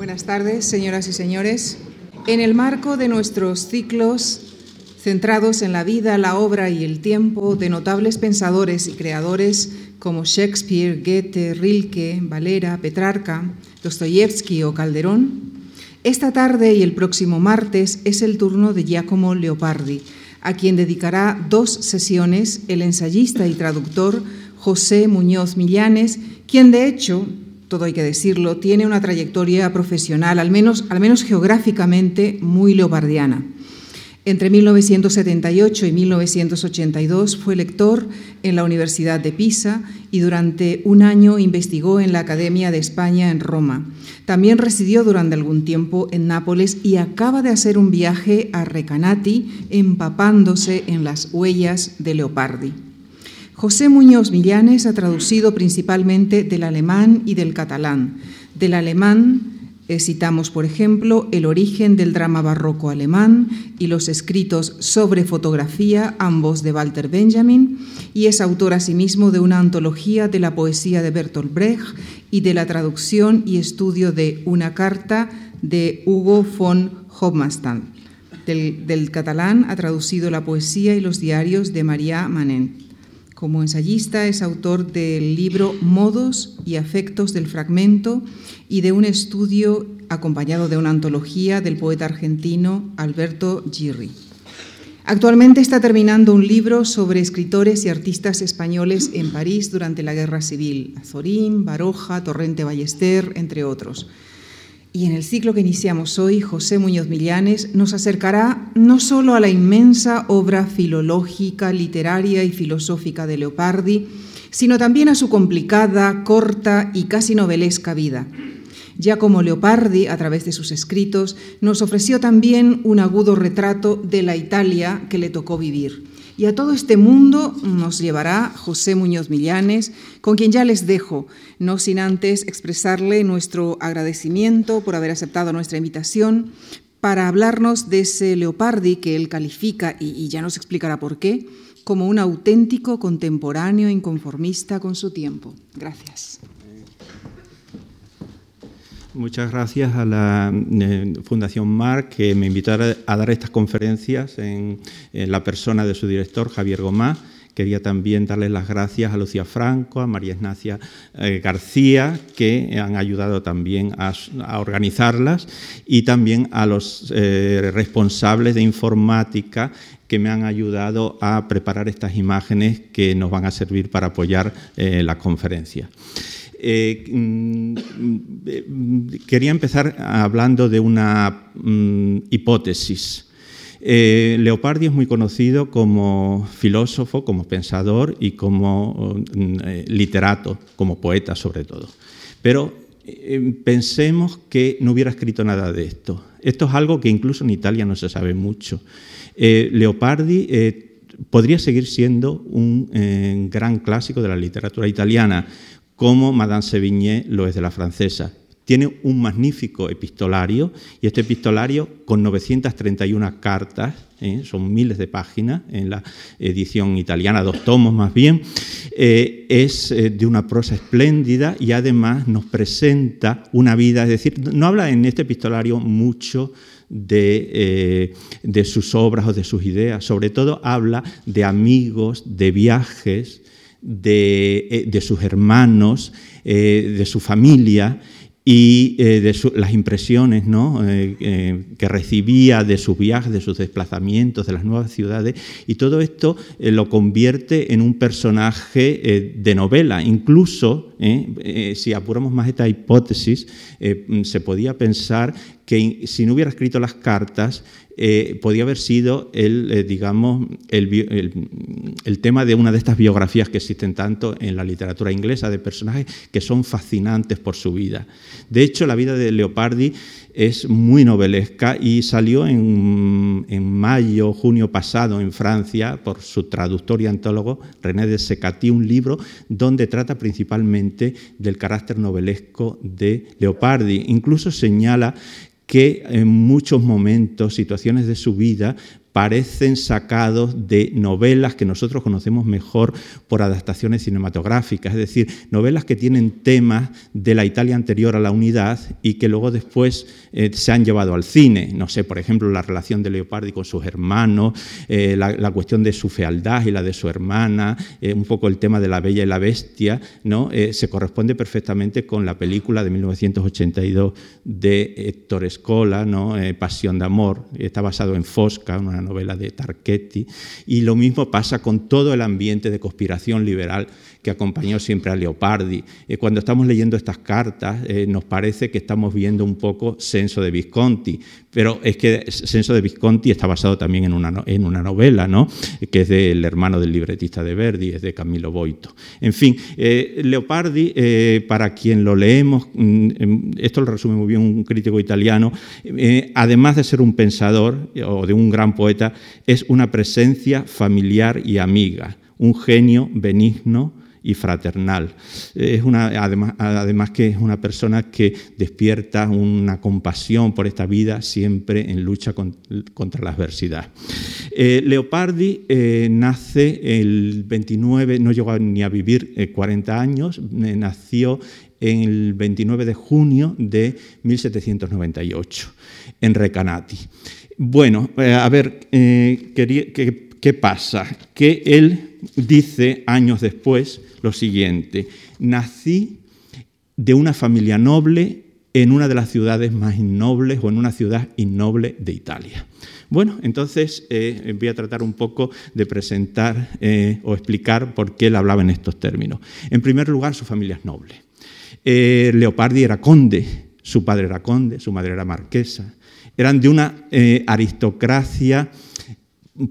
Buenas tardes, señoras y señores. En el marco de nuestros ciclos centrados en la vida, la obra y el tiempo de notables pensadores y creadores como Shakespeare, Goethe, Rilke, Valera, Petrarca, Dostoyevsky o Calderón, esta tarde y el próximo martes es el turno de Giacomo Leopardi, a quien dedicará dos sesiones el ensayista y traductor José Muñoz Millanes, quien de hecho, todo hay que decirlo, tiene una trayectoria profesional, al menos, geográficamente, muy leopardiana. Entre 1978 y 1982 fue lector en la Universidad de Pisa y durante un año investigó en la Academia de España en Roma. También residió durante algún tiempo en Nápoles y acaba de hacer un viaje a Recanati empapándose en las huellas de Leopardi. José Muñoz Millanes ha traducido principalmente del alemán y del catalán. Del alemán eh, citamos, por ejemplo, El origen del drama barroco alemán y los escritos sobre fotografía, ambos de Walter Benjamin, y es autor asimismo de una antología de la poesía de Bertolt Brecht y de la traducción y estudio de Una carta de Hugo von Hofmannsthal. Del, del catalán ha traducido la poesía y los diarios de María Manent. Como ensayista es autor del libro Modos y afectos del fragmento y de un estudio acompañado de una antología del poeta argentino Alberto Girri. Actualmente está terminando un libro sobre escritores y artistas españoles en París durante la Guerra Civil, Azorín, Baroja, Torrente Ballester, entre otros. Y en el ciclo que iniciamos hoy, José Muñoz Millanes nos acercará no solo a la inmensa obra filológica, literaria y filosófica de Leopardi, sino también a su complicada, corta y casi novelesca vida. Ya como Leopardi, a través de sus escritos, nos ofreció también un agudo retrato de la Italia que le tocó vivir y a todo este mundo nos llevará José Muñoz Millanes, con quien ya les dejo, no sin antes expresarle nuestro agradecimiento por haber aceptado nuestra invitación para hablarnos de ese Leopardi que él califica, y, ya nos explicará por qué, como un auténtico contemporáneo inconformista con su tiempo. Gracias. Muchas gracias a la eh, Fundación Mar que me invitó a, dar estas conferencias en, la persona de su director, Javier Gomá. Quería también darles las gracias a Lucía Franco, a María Ignacia eh, García, que han ayudado también a, organizarlas, y también a los eh, responsables de informática que me han ayudado a preparar estas imágenes que nos van a servir para apoyar la conferencia. Eh, mm, quería empezar hablando de una mm, hipótesis. Eh, Leopardi es muy conocido como filósofo, como pensador y como mm, eh, literato, como poeta sobre todo. Pero pensemos que no hubiera escrito nada de esto. Esto es algo que incluso en Italia no se sabe mucho. Leopardi podría seguir siendo un gran clásico de la literatura italiana, como Madame Sévigné lo es de la francesa. Tiene un magnífico epistolario y este epistolario con 931 cartas, ¿eh? son miles de páginas en la edición italiana, dos tomos más bien, eh, es eh, de una prosa espléndida y además nos presenta una vida, es decir, no habla en este epistolario mucho de, de, sus obras o de sus ideas, sobre todo habla de amigos, de viajes, eh, de, sus hermanos, eh, de su familia y eh, de las impresiones que recibía de sus viajes, de sus desplazamientos, de las nuevas ciudades, y todo esto lo convierte en un personaje de novela. Incluso, si apuramos más esta hipótesis, se podía pensar que si no hubiera escrito las cartas, eh, podía haber sido el, eh, digamos, el, tema de una de estas biografías que existen tanto en la literatura inglesa, de personajes que son fascinantes por su vida. De hecho, la vida de Leopardi es muy novelesca y salió en, en mayo, junio pasado en Francia por su traductor y antólogo René de Secati, un libro donde trata principalmente del carácter novelesco de Leopardi. Incluso señala que en muchos momentos, situaciones de su vida, parecen sacados de novelas que nosotros conocemos mejor por adaptaciones cinematográficas, es decir, novelas que tienen temas de la Italia anterior a la unidad y que luego después eh, se han llevado al cine. No sé, por ejemplo, la relación de Leopardi con sus hermanos, eh, la, cuestión de su fealdad y la de su hermana, eh, un poco el tema de la bella y la bestia, ¿no? se corresponde perfectamente con la película de 1982 de Héctor Escola, ¿no? Pasión de Amor, está basado en Fosca, una novela de Tarchetti, y lo mismo pasa con todo el ambiente de conspiración liberal que acompañó siempre a Leopardi. Eh, cuando estamos leyendo estas cartas, eh, nos parece que estamos viendo un poco Senso de Visconti, pero es que Senso de Visconti está basado también en una, en una novela, ¿no? que es del hermano del libretista de Verdi, es de Camilo Boito. En fin, eh, Leopardi, para quien lo leemos, mm, em, esto lo resume muy bien un crítico italiano, además de ser un pensador o de un gran poeta, es una presencia familiar y amiga, un genio benigno, y fraternal. Es una, además, además, que es una persona que despierta una compasión por esta vida siempre en lucha contra la adversidad. Eh, Leopardi eh, nace el 29, no llegó ni a vivir 40 eh, años, nació el 29 de junio de 1798 en Recanati. Bueno, a ver, ¿qué, ¿qué pasa? Que él dice años después, lo siguiente, nací de una familia noble en una de las ciudades más innobles o en una ciudad innoble de Italia. Bueno, entonces eh, voy a tratar un poco de presentar eh, o explicar por qué él hablaba en estos términos. En primer lugar, su familia es noble. Eh, Leopardi era conde, su padre era conde, su madre era marquesa. Eran de una aristocracia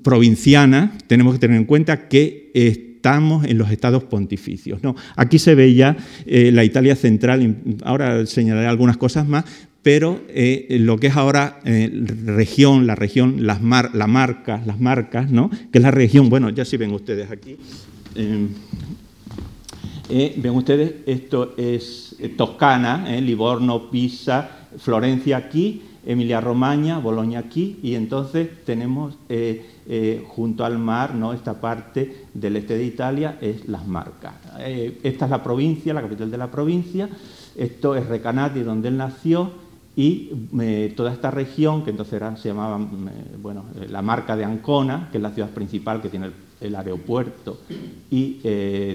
provinciana. Tenemos que tener en cuenta que estamos en los estados pontificios. No, aquí se ve ya eh, la Italia central, ahora señalaré algunas cosas más, pero eh, lo que es ahora eh, región, la región, las, la marca, las marcas, ¿no? que es la región, bueno, ya sí ven ustedes aquí. ven ustedes, esto es Toscana, Livorno, Pisa, Florencia aquí, Emilia Romagna, Bolonia aquí, y entonces tenemos eh, junto al mar, ¿no? esta parte del este de Italia es Las Marcas. Eh, esta es la provincia, la capital de la provincia, esto es Recanati, donde él nació, y eh, toda esta región, que entonces se llamaba bueno, la marca de Ancona, que es la ciudad principal que tiene el, aeropuerto y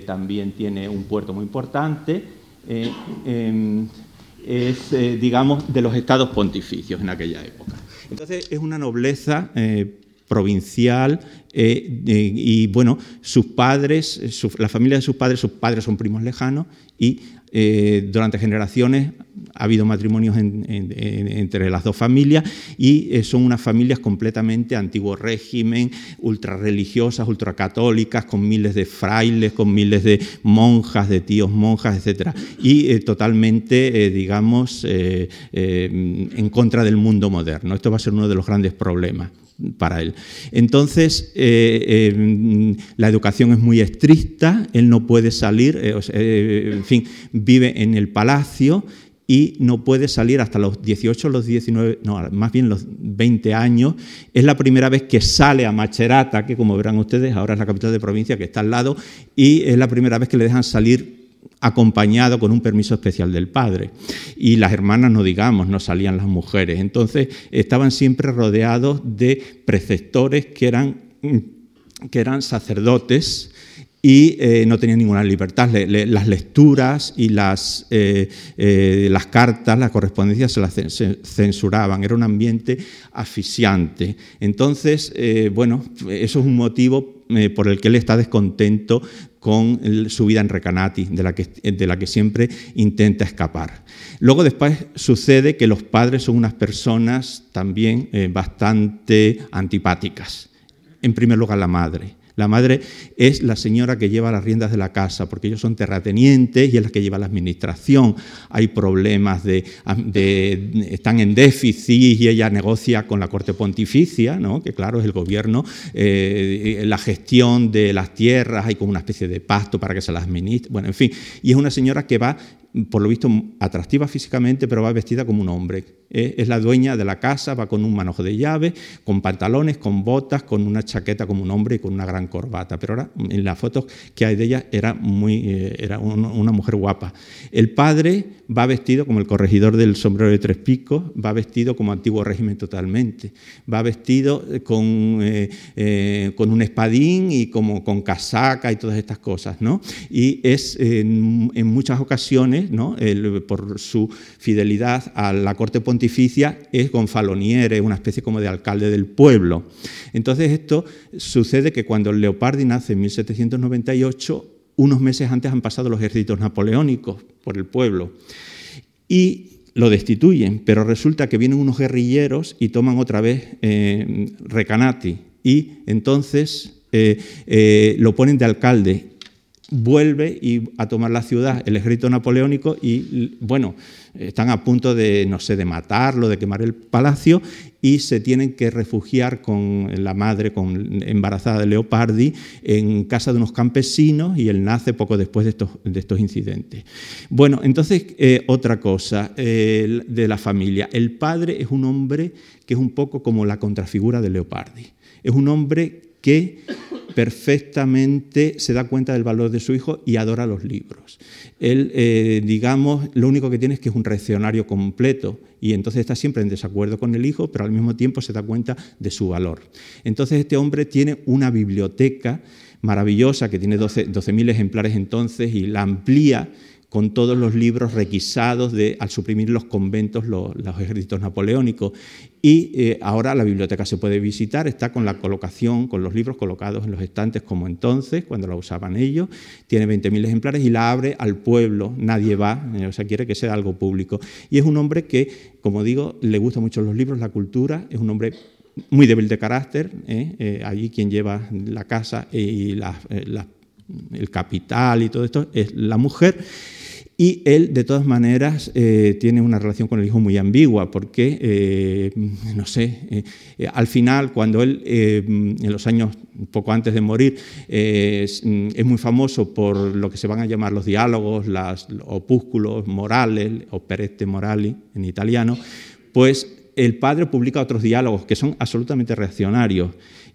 también tiene un puerto muy importante, es, digamos, de los estados pontificios en aquella época. Entonces es una nobleza provincial eh, y bueno, sus padres, la familia de sus padres, sus padres son primos lejanos y eh, durante generaciones ha habido matrimonios entre las dos familias y eh, son unas familias completamente antiguo régimen, ultra religiosas, ultracatólicas, con miles de frailes, con miles de monjas, de tíos monjas, etc. Y totalmente, digamos, en contra del mundo moderno. Esto va a ser uno de los grandes problemas para él. Entonces, eh, eh, la educación es muy estricta, él no puede salir, eh, en fin, vive en el palacio y no puede salir hasta los 18, los 19, no, más bien los 20 años. Es la primera vez que sale a Macerata, que como verán ustedes, ahora es la capital de provincia que está al lado, y es la primera vez que le dejan salir acompañado con un permiso especial del padre. Y las hermanas, no digamos, no salían las mujeres. Entonces estaban siempre rodeados de preceptores que eran, que eran sacerdotes y eh, no tenían ninguna libertad. las lecturas y las, eh, eh, las cartas, la correspondencia se las censuraban. Era un ambiente asfixiante. Entonces, bueno, eso es un motivo por el que él está descontento con su vida en Recanati, de la, que, de la que siempre intenta escapar. Luego después sucede que los padres son unas personas también eh, bastante antipáticas. En primer lugar la madre. La madre es la señora que lleva las riendas de la casa, porque ellos son terratenientes y es la que lleva la administración. Hay problemas de, están en déficit y ella negocia con la corte pontificia, ¿no? que claro es el gobierno, eh, la gestión de las tierras, hay como una especie de pacto para que se las administre. Bueno, en fin, y es una señora que va por lo visto atractiva físicamente, pero va vestida como un hombre. Eh, es la dueña de la casa, va con un manojo de llave, con pantalones, con botas, con una chaqueta como un hombre y con una gran corbata. Pero ahora, en las fotos que hay de ella, era, muy, eh, era una mujer guapa. El padre va vestido como el corregidor del sombrero de tres picos, va vestido como antiguo régimen totalmente. Va vestido con, eh, con un espadín y como con casaca y todas estas cosas. ¿no? Y es en muchas ocasiones por su fidelidad a la corte pontificia, es gonfaloniere, una especie como de alcalde del pueblo. Entonces esto sucede que cuando Leopardi nace en 1798, unos meses antes han pasado los ejércitos napoleónicos por el pueblo y lo destituyen, pero resulta que vienen unos guerrilleros y toman otra vez eh, Recanati y entonces eh, eh, lo ponen de alcalde vuelve y a tomar la ciudad el ejército napoleónico y, bueno, están a punto de, no sé, de matarlo, de quemar el palacio y se tienen que refugiar con la madre con, embarazada de Leopardi en casa de unos campesinos y él nace poco después de estos, de estos incidentes. Bueno, entonces, eh, otra cosa eh, de la familia. El padre es un hombre que es un poco como la contrafigura de Leopardi. Es un hombre que perfectamente se da cuenta del valor de su hijo y adora los libros. Él, eh, digamos, lo único que tiene es que es un reaccionario completo y entonces está siempre en desacuerdo con el hijo, pero al mismo tiempo se da cuenta de su valor. Entonces este hombre tiene una biblioteca maravillosa que tiene 12.000 ejemplares entonces y la amplía con todos los libros requisados de, al suprimir los conventos, los, ejércitos napoleónicos. Y eh, ahora la biblioteca se puede visitar, está con la colocación, con los libros colocados en los estantes como entonces, cuando la usaban ellos. Tiene 20.000 ejemplares y la abre al pueblo, nadie va, eh, o sea, quiere que sea algo público. Y es un hombre que, como digo, le gustan mucho los libros, la cultura, es un hombre muy débil de carácter, ¿eh? allí quien lleva la casa y el capital y todo esto es la mujer y él, de todas maneras, eh, tiene una relación con el hijo muy ambigua, porque, eh, no sé, eh, al final, cuando él, en los años poco antes de morir, es, muy famoso por lo que se van a llamar los diálogos, los opúsculos morales, o perette morali en italiano, pues el padre publica otros diálogos que son absolutamente reaccionarios,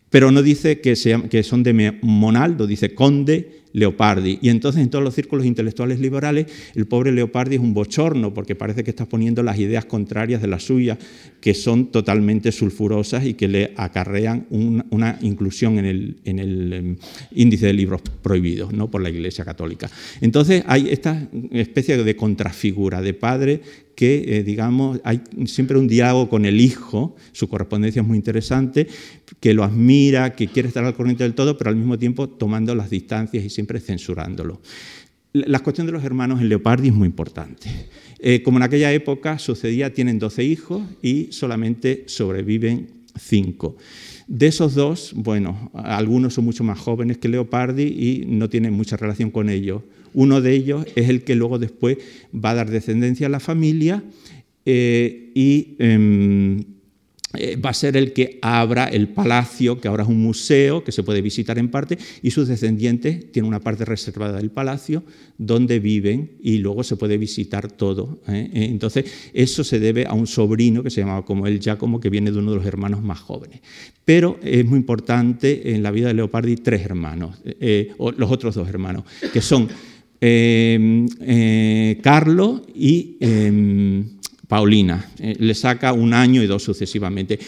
pero no dice que, que son de Monaldo, dice conde Leopardi. Y entonces en todos los círculos intelectuales liberales el pobre Leopardi es un bochorno porque parece que está poniendo las ideas contrarias de las suyas, que son totalmente sulfurosas y que le acarrean una inclusión en el, em, índice de libros prohibidos ¿no? por la Iglesia Católica. Entonces hay esta especie de contrafigura de padre que, eh, digamos, hay siempre un diálogo con el hijo, su correspondencia es muy interesante, que lo admira, que quiere estar al corriente del todo, pero al mismo tiempo tomando las distancias y siempre censurándolo. La cuestión de los hermanos en Leopardi es muy importante. Eh, como en aquella época sucedía, tienen 12 hijos y solamente sobreviven 5. De esos dos, bueno, algunos son mucho más jóvenes que Leopardi y no tienen mucha relación con ellos. Uno de ellos es el que luego después va a dar descendencia a la familia eh, y em, eh, va a ser el que abra el palacio, que ahora es un museo que se puede visitar en parte, y sus descendientes tienen una parte reservada del palacio donde viven y luego se puede visitar todo. ¿eh? Entonces, eso se debe a un sobrino que se llamaba como él Giacomo, que viene de uno de los hermanos más jóvenes. Pero es muy importante en la vida de Leopardi tres hermanos, o los otros dos hermanos, que son Em, eh, Carlo y em, Paulina. Eh, le saca un año y dos sucesivamente.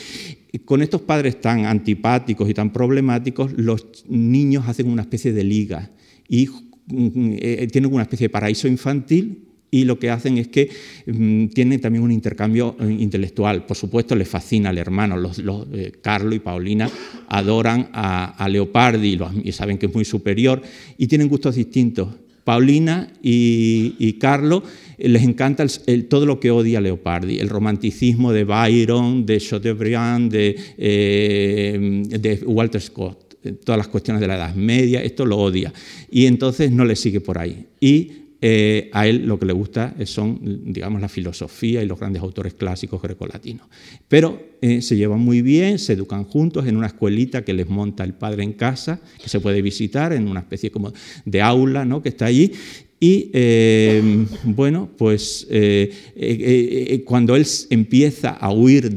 con estos padres tan antipáticos y tan problemáticos, los niños hacen una especie de liga y mm, eh, tienen una especie de paraíso infantil y lo que hacen es que mm, tienen también un intercambio intelectual. Por supuesto, les fascina al hermano. Los, Carlo y Paulina adoran a, Leopardi y, saben que es muy superior y tienen gustos distintos. Paulina y, Carlo eh, les encanta todo lo que odia Leopardi, el romanticismo de Byron, de Chateaubriand, de, eh, de Walter Scott. todas las cuestiones de la Edad Media, esto lo odia. Y entonces no le sigue por ahí. Y eh, a él lo que le gusta son, digamos, la filosofía y los grandes autores clásicos grecolatinos. Pero eh, se llevan muy bien, se educan juntos en una escuelita que les monta el padre en casa, que se puede visitar en una especie como de aula ¿no? que está allí. Y eh, bueno, pues cuando él empieza a huir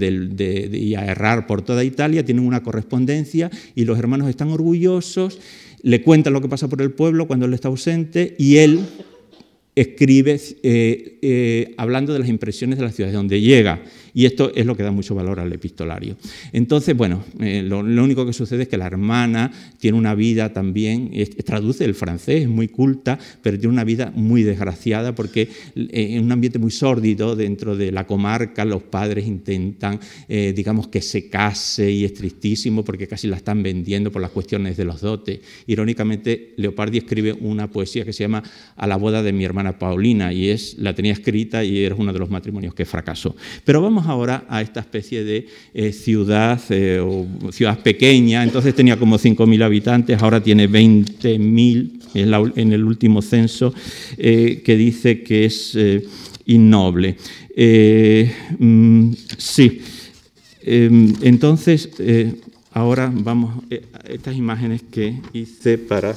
y a errar por toda Italia, tienen una correspondencia y los hermanos están orgullosos, le cuentan lo que pasa por el pueblo cuando él está ausente y él escribe eh, eh, hablando de las impresiones de la ciudad donde llega. Y esto es lo que da mucho valor al epistolario. Entonces, bueno, eh, lo, único que sucede es que la hermana tiene una vida también, traduce el francés, es muy culta, pero tiene una vida muy desgraciada porque en un ambiente muy sórdido dentro de la comarca los padres intentan, digamos, que se case y es tristísimo porque casi la están vendiendo por las cuestiones de los dotes. Irónicamente, Leopardi escribe una poesía que se llama A la boda de mi hermana Paulina y es, la tenía escrita y era uno de los matrimonios que fracasó. Pero vamos ahora a esta especie de eh, ciudad eh, o ciudad pequeña, entonces tenía como 5.000 habitantes, ahora tiene 20.000 en, el último censo, eh, que dice que es innoble. Mm, sí, em, entonces ahora vamos a estas imágenes que hice para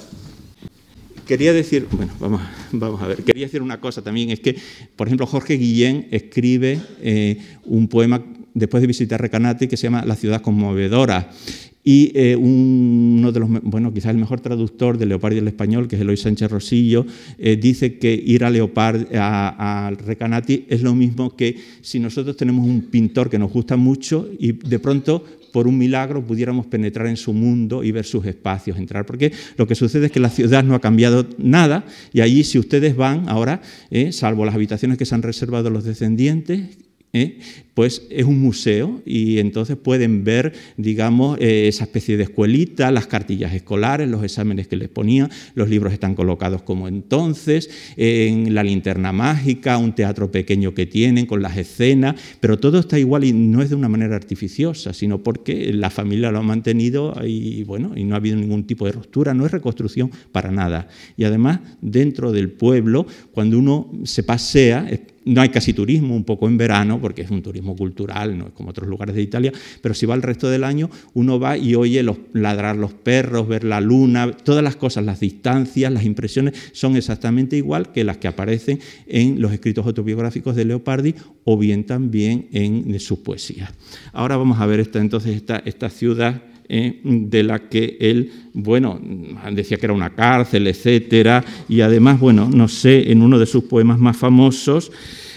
quería decir, bueno, vamos, vamos, a ver, quería decir una cosa también, es que, por ejemplo, Jorge Guillén escribe eh, un poema después de visitar Recanati que se llama La ciudad conmovedora. Y eh, uno de los, bueno, quizás el mejor traductor de Leopardi al español, que es Eloy Sánchez Rosillo, eh, dice que ir a Leopard, a, a, Recanati, es lo mismo que si nosotros tenemos un pintor que nos gusta mucho y de pronto por un milagro pudiéramos penetrar en su mundo y ver sus espacios, entrar. Porque lo que sucede es que la ciudad no ha cambiado nada y allí si ustedes van ahora, eh, salvo las habitaciones que se han reservado los descendientes, ¿eh? pues es un museo y entonces pueden ver, digamos, eh, esa especie de escuelita, las cartillas escolares, los exámenes que les ponían, los libros están colocados como entonces, en la linterna mágica, un teatro pequeño que tienen con las escenas, pero todo está igual y no es de una manera artificiosa, sino porque la familia lo ha mantenido y bueno, y no ha habido ningún tipo de ruptura, no es reconstrucción para nada. Y además, dentro del pueblo, cuando uno se pasea, no hay casi turismo, un poco en verano, porque es un turismo cultural, no es como otros lugares de Italia, pero si va el resto del año, uno va y oye los, ladrar los perros, ver la luna, todas las cosas, las distancias, las impresiones son exactamente igual que las que aparecen en los escritos autobiográficos de Leopardi o bien también en sus poesías. Ahora vamos a ver esta, entonces esta, esta ciudad eh, de la que él, bueno, decía que era una cárcel, etcétera, y además, bueno, no sé, en uno de sus poemas más famosos,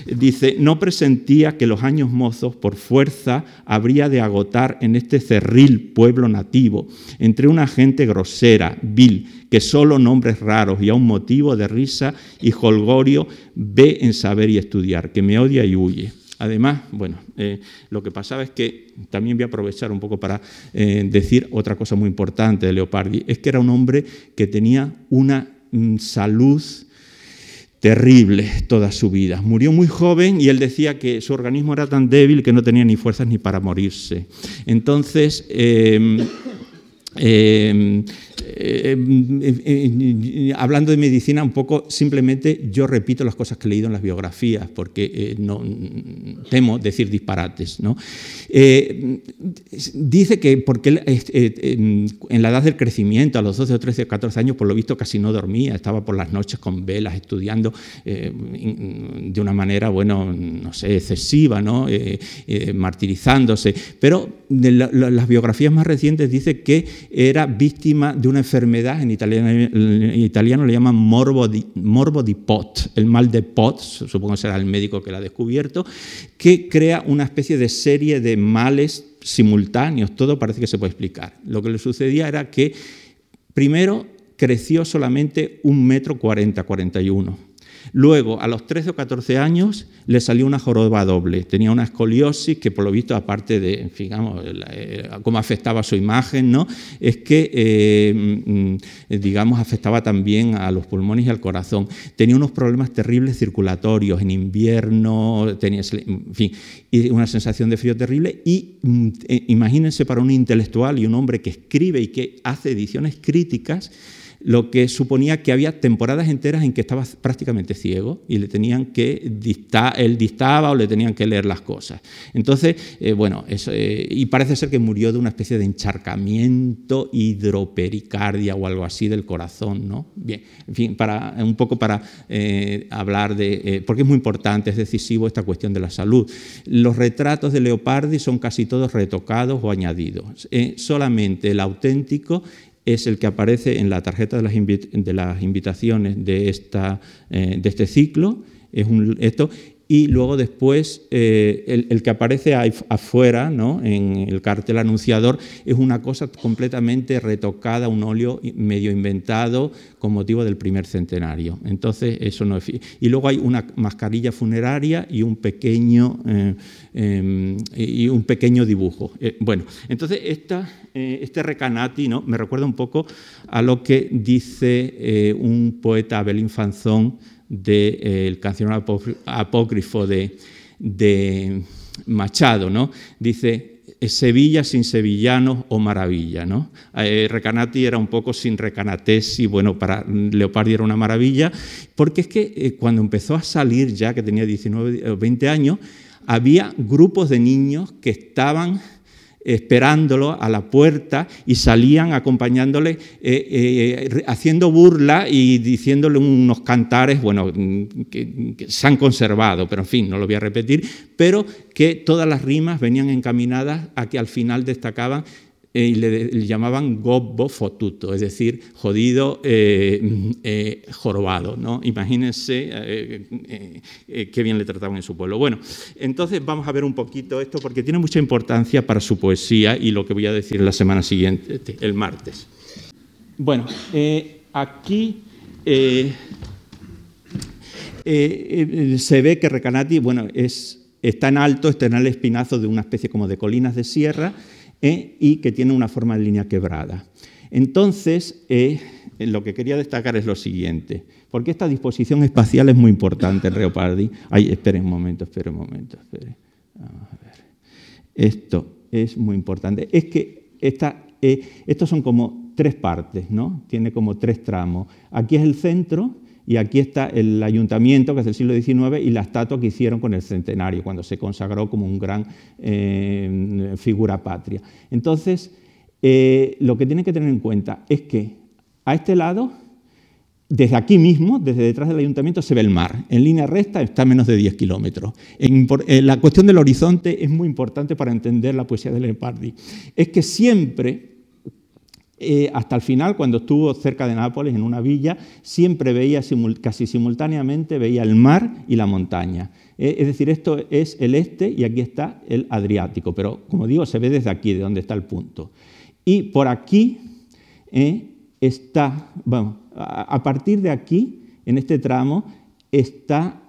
dice, no presentía que los años mozos por fuerza habría de agotar en este cerril pueblo nativo, entre una gente grosera, vil, que solo nombres raros y a un motivo de risa y holgorio ve en saber y estudiar, que me odia y huye. Además, bueno, eh, lo que pasaba es que también voy a aprovechar un poco para eh, decir otra cosa muy importante de Leopardi, es que era un hombre que tenía una mm, salud terrible toda su vida. Murió muy joven y él decía que su organismo era tan débil que no tenía ni fuerzas ni para morirse. Entonces, em, em, eh, eh, hablando de medicina, un poco simplemente yo repito las cosas que he leído en las biografías, porque eh, temo decir disparates. ¿no? dice que porque en la edad del crecimiento, a los 12 o 13 o 14 años, por lo visto casi no dormía, estaba por las noches con velas estudiando de una manera, bueno, no sé, excesiva, ¿no? martirizándose. Pero las biografías más recientes dice que era víctima de una enfermedad, en italiano, italiano le llaman morbo di, morbo di Pot, el mal de Pot, supongo que será el médico que lo ha descubierto, que crea una especie de serie de males simultáneos, todo parece que se puede explicar. Lo que le sucedía era que primero creció solamente un metro cuarenta, cuarenta y uno. Luego, a los 13 o 14 años, le salió una joroba doble. Tenía una escoliosis que, por lo visto, aparte de, digamos, eh, cómo afectaba su imagen, ¿no? es que, eh, mm, digamos, afectaba también a los pulmones y al corazón. Tenía unos problemas terribles circulatorios en invierno, tenía, en fin, una sensación de frío terrible. Y mm, eh, imagínense para un intelectual y un hombre que escribe y que hace ediciones críticas, lo que suponía que había temporadas enteras en que estaba prácticamente ciego y le tenían que dictar, él dictaba o le tenían que leer las cosas. Entonces, eh, bueno, eh, y parece ser que murió de una especie de encharcamiento, hidropericardia o algo así del corazón, ¿no? Bien, en fin, para, un poco para eh, hablar de, porque es muy importante, es decisivo esta cuestión de la salud. Los retratos de Leopardi son casi todos retocados o añadidos. solamente el auténtico es el que aparece en la tarjeta de las, invitaciones de, esta, eh, de este ciclo. Es un, esto, y luego después eh, el, que aparece afuera, ¿no? en el cartel anunciador, es una cosa completamente retocada, un óleo medio inventado con motivo del primer centenario. Entonces, eso no es... Y luego hay una mascarilla funeraria y un pequeño, eh, em, y un pequeño dibujo. Eh, bueno, entonces esta, este recanati ¿no? me recuerda un poco a lo que dice un poeta, Abel Infanzón, del eh, canción apócrifo de, Machado, ¿no? Dice, Sevilla sin sevillanos o maravilla. ¿no? Eh, Recanati era un poco sin recanatés y bueno, para Leopardi era una maravilla, porque es que eh, cuando empezó a salir ya, que tenía 19 o 20 años, había grupos de niños que estaban esperándolo a la puerta y salían acompañándole, eh, eh, haciendo burla y diciéndole unos cantares, bueno, que, se han conservado, pero en fin, no lo voy a repetir, pero que todas las rimas venían encaminadas a que al final destacaban eh, y le, llamaban gobbo fotuto, es decir, jodido, eh, eh, jorobado. ¿no? Imagínense qué bien le trataban en su pueblo. Bueno, entonces vamos a ver un poquito esto porque tiene mucha importancia para su poesía y lo que voy a decir la semana siguiente, el martes. Bueno, aquí se ve que Recanati bueno, es, está en alto, está en el espinazo de una especie como de colinas de sierra ¿eh? y que tiene una forma de línea quebrada. Entonces, eh, lo que quería destacar es lo siguiente, porque esta disposición espacial es muy importante en Leopardi. Ay, espere un momento, espere un momento, espere. Esto es muy importante. Es que esta, eh, estos son como tres partes, ¿no? Tiene como tres tramos. Aquí es el centro, y aquí está el ayuntamiento, que es del siglo XIX, y la estatua que hicieron con el centenario, cuando se consagró como un gran eh, figura patria. Entonces, eh, lo que tienen que tener en cuenta es que a este lado, desde aquí mismo, desde detrás del ayuntamiento, se ve el mar. En línea recta está a menos de 10 kilómetros. Eh, la cuestión del horizonte es muy importante para entender la poesía de Leopardi. Es que siempre eh, hasta el final, cuando estuvo cerca de Nápoles, en una villa, siempre veía casi simultáneamente veía el mar y la montaña. Eh, es decir, esto es el este y aquí está el Adriático, pero como digo, se ve desde aquí, de donde está el punto. Y por aquí eh, está, bueno, a, partir de aquí, en este tramo, está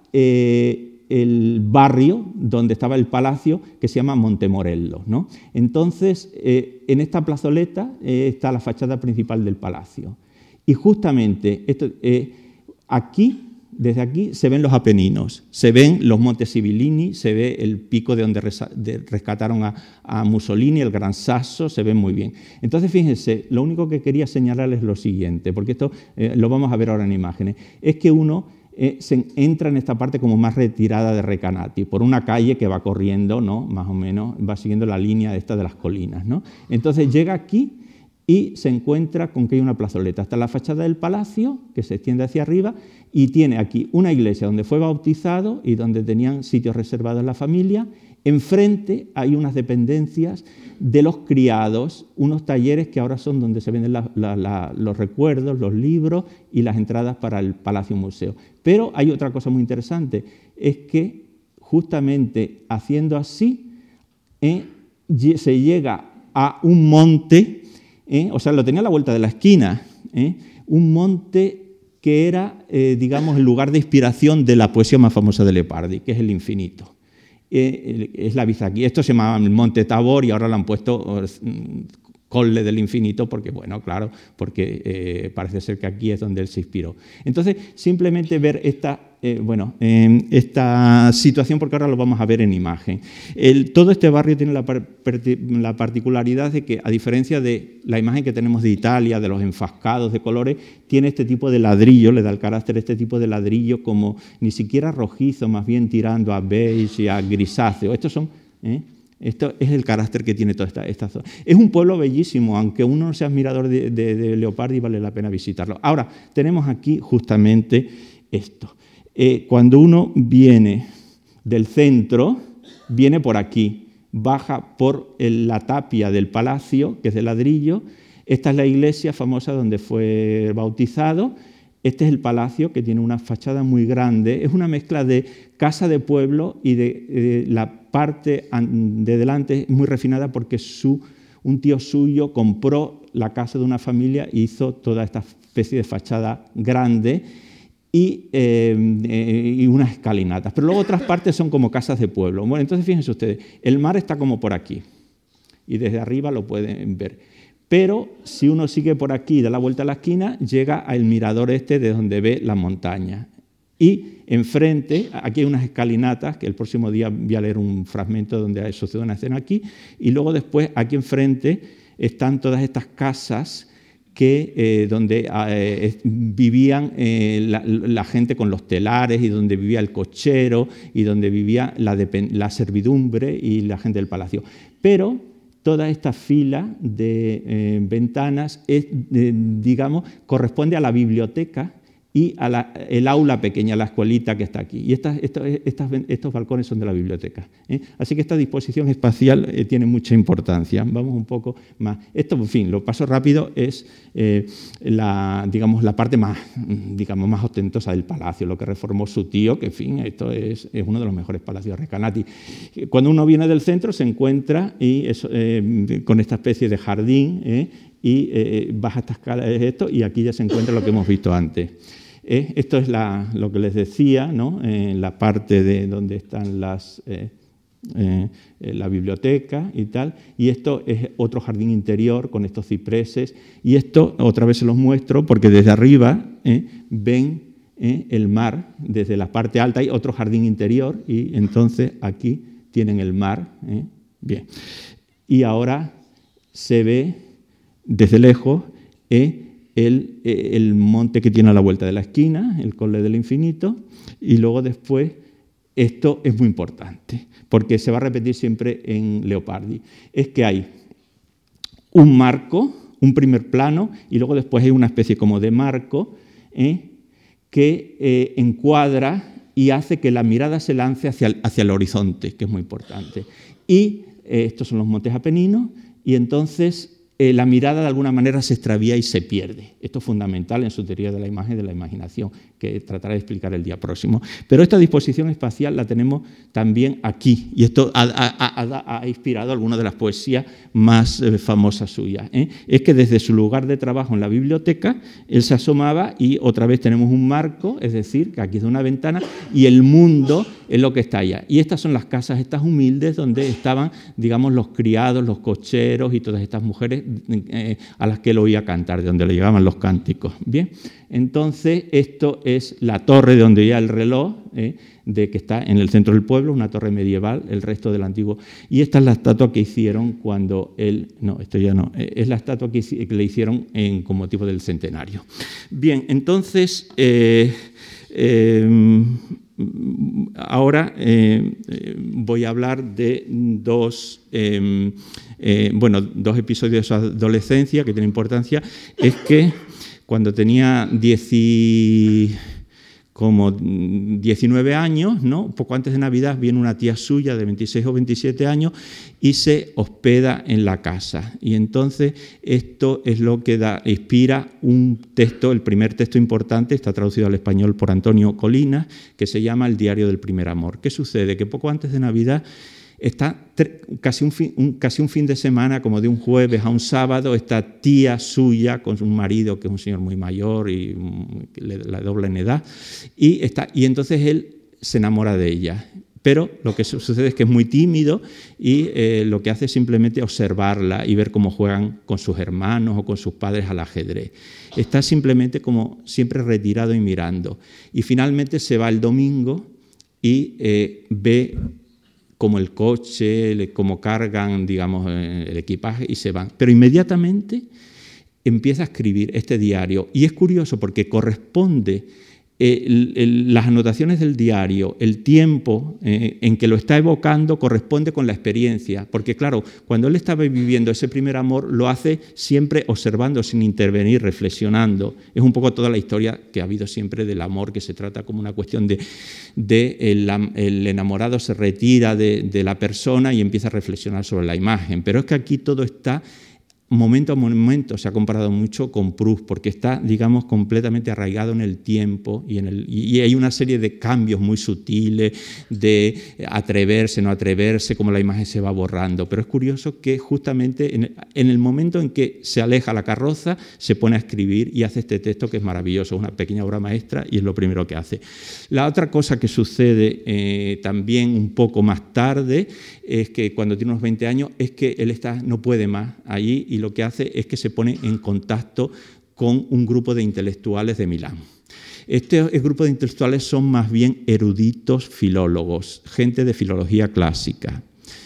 el barrio donde estaba el palacio que se llama Montemorello. ¿no? Entonces, eh, en esta plazoleta eh, está la fachada principal del palacio. Y justamente esto, eh, aquí, desde aquí, se ven los Apeninos, se ven los Montes Sibilini, se ve el pico de donde rescataron a, Mussolini, el Gran Sasso, se ve muy bien. Entonces, fíjense, lo único que quería señalarles es lo siguiente, porque esto lo vamos a ver ahora en imágenes, es que uno eh, se entra en esta parte como más retirada de Recanati, por una calle que va corriendo, ¿no? más o menos, va siguiendo la línea de esta de las colinas. ¿no? Entonces llega aquí y se encuentra con que hay una plazoleta. Está la fachada del palacio, que se extiende hacia arriba, y tiene aquí una iglesia donde fue bautizado y donde tenían sitios reservados la familia. Enfrente hay unas dependencias de los criados, unos talleres que ahora son donde se venden los recuerdos, los libros y las entradas para el Palacio Museo. Pero hay otra cosa muy interesante, es que justamente haciendo así eh, se llega a un monte, eh, o sea, lo tenía a la vuelta de la esquina, eh, un monte que era, digamos, el lugar de inspiración de la poesía más famosa de Leopardi, que es el infinito. Es la aquí. Esto se llamaba el Monte Tabor y ahora lo han puesto Colle del Infinito, porque, bueno, claro, porque eh, parece ser que aquí es donde él se inspiró. Entonces, simplemente ver esta, eh, bueno, esta situación, porque ahora lo vamos a ver en imagen. todo este barrio tiene la, la, particularidad de que, a diferencia de la imagen que tenemos de Italia, de los enfascados de colores, tiene este tipo de ladrillo, le da el carácter este tipo de ladrillo como ni siquiera rojizo, más bien tirando a beige y a grisáceo. Estos son... Esto es el carácter que tiene toda esta, zona. Es un pueblo bellísimo, aunque uno no sea admirador de, de, Leopardi, vale la pena visitarlo. Ahora, tenemos aquí justamente esto. Eh, cuando uno viene del centro, viene por aquí, baja por la tapia del palacio, que es de ladrillo. Esta es la iglesia famosa donde fue bautizado. Este es el palacio que tiene una fachada muy grande. Es una mezcla de casa de pueblo y de, de la parte de delante es muy refinada porque un tío suyo compró la casa de una familia e hizo toda esta especie de fachada grande y, eh, y, unas escalinatas. Pero luego otras partes son como casas de pueblo. Bueno, entonces fíjense ustedes, el mar está como por aquí y desde arriba lo pueden ver. Pero si uno sigue por aquí y da la vuelta a la esquina, llega al mirador este de donde ve la montaña. Y enfrente, aquí hay unas escalinatas, que el próximo día voy a leer un fragmento donde sucede una escena aquí, y luego después, aquí enfrente, están todas estas casas que, eh, donde eh, vivían eh, la, gente con los telares y donde vivía el cochero y donde vivía la, la servidumbre y la gente del palacio. Pero toda esta fila de ventanas es, digamos, corresponde a la biblioteca y el aula pequeña, la escuelita que está aquí. Y estos balcones son de la biblioteca. ¿eh? Así que esta disposición espacial eh, tiene mucha importancia. Vamos un poco más. Esto, en fin, lo paso rápido, es eh, la, digamos, la parte más, digamos, más ostentosa del palacio, lo que reformó su tío, que, en fin, esto es, uno de los mejores palacios de Recanati. Cuando uno viene del centro se encuentra con esta especie de jardín y baja estas escala esto y aquí ya se encuentra lo que hemos visto antes. Eh, esto es lo que les decía, ¿no? en la parte de donde están las, eh, eh, la biblioteca y tal. Y esto es otro jardín interior con estos cipreses. Y esto otra vez se los muestro porque desde arriba ven el mar, desde la parte alta hay otro jardín interior y entonces aquí tienen el mar. Bien. Y ahora se ve desde lejos eh, el, monte que tiene a la vuelta de la esquina, el Colle del Infinito, y luego después, esto es muy importante, porque se va a repetir siempre en Leopardi, es que hay un marco, un primer plano, y luego después hay una especie como de marco ¿eh? que eh, encuadra y hace que la mirada se lance hacia el, hacia el horizonte, que es muy importante. Y estos son los montes apeninos, y entonces eh, la mirada de alguna manera se extravía y se pierde. Esto es fundamental en su teoría de la imagen y de la imaginación, que trataré de explicar el día próximo. Pero esta disposición espacial la tenemos también aquí, y esto ha, inspirado algunas de las poesías más eh, famosas suyas. ¿eh? Es que desde su lugar de trabajo en la biblioteca, él se asomaba y otra vez tenemos un marco, es decir, que aquí es una ventana, y el mundo es lo que está allá. Y estas son las casas, estas humildes, donde estaban, digamos, los criados, los cocheros y todas estas mujeres eh, a las que él oía cantar, de donde le llegaban los cánticos. Bien, entonces esto es la torre de donde ya el reloj, eh, de que está en el centro del pueblo, una torre medieval, el resto del antiguo. Y esta es la estatua que hicieron cuando él, no, esto ya no, eh, es la estatua que, le hicieron en, con motivo del centenario. Bien, entonces ahora voy a hablar de dos em, eh, bueno, dos episodios de su adolescencia que tienen importancia, es que cuando tenía como 19 años, ¿no? poco antes de Navidad, viene una tía suya de 26 o 27 años y se hospeda en la casa. Y entonces esto es lo que da, inspira un texto, el primer texto importante, está traducido al español por Antonio Colinas, que se llama El diario del primer amor. ¿Qué sucede? Que poco antes de Navidad está casi un, fin, casi un fin de semana, como de un jueves a un sábado, esta tía suya con su marido, que es un señor muy mayor y mm, la doble en edad, y, está, y entonces él se enamora de ella. Pero lo que sucede es que es muy tímido y eh, lo que hace es simplemente observarla y ver cómo juegan con sus hermanos o con sus padres al ajedrez. Está simplemente como siempre retirado y mirando. Y finalmente se va el domingo y eh, ve como el coche, cómo cargan, digamos, eh, el equipaje y se van. Pero inmediatamente empieza a escribir este diario. Y es curioso porque corresponde las anotaciones del diario, el tiempo eh, en que lo está evocando corresponde con la experiencia, porque claro, cuando él estaba viviendo ese primer amor, lo hace siempre observando, sin intervenir, reflexionando. Es un poco toda la historia que ha habido siempre del amor, que se trata como una cuestión de, el, enamorado se retira de la persona y empieza a reflexionar sobre la imagen, pero es que aquí todo está momento a momento se ha comparado mucho con Proust, porque está, digamos, completamente arraigado en el tiempo y, en el, y hay una serie de cambios muy sutiles de atreverse, no atreverse, como la imagen se va borrando. Pero es curioso que justamente en el momento en que se aleja la carroza, se pone a escribir y hace este texto que es maravilloso, una pequeña obra maestra y es lo primero que hace. La otra cosa que sucede eh, también un poco más tarde es que cuando tiene unos 20 años es que él está, no puede más allí y lo que hace es que se pone en contacto con un grupo de intelectuales de Milán. Este grupo de intelectuales son más bien eruditos filólogos, gente de filología clásica.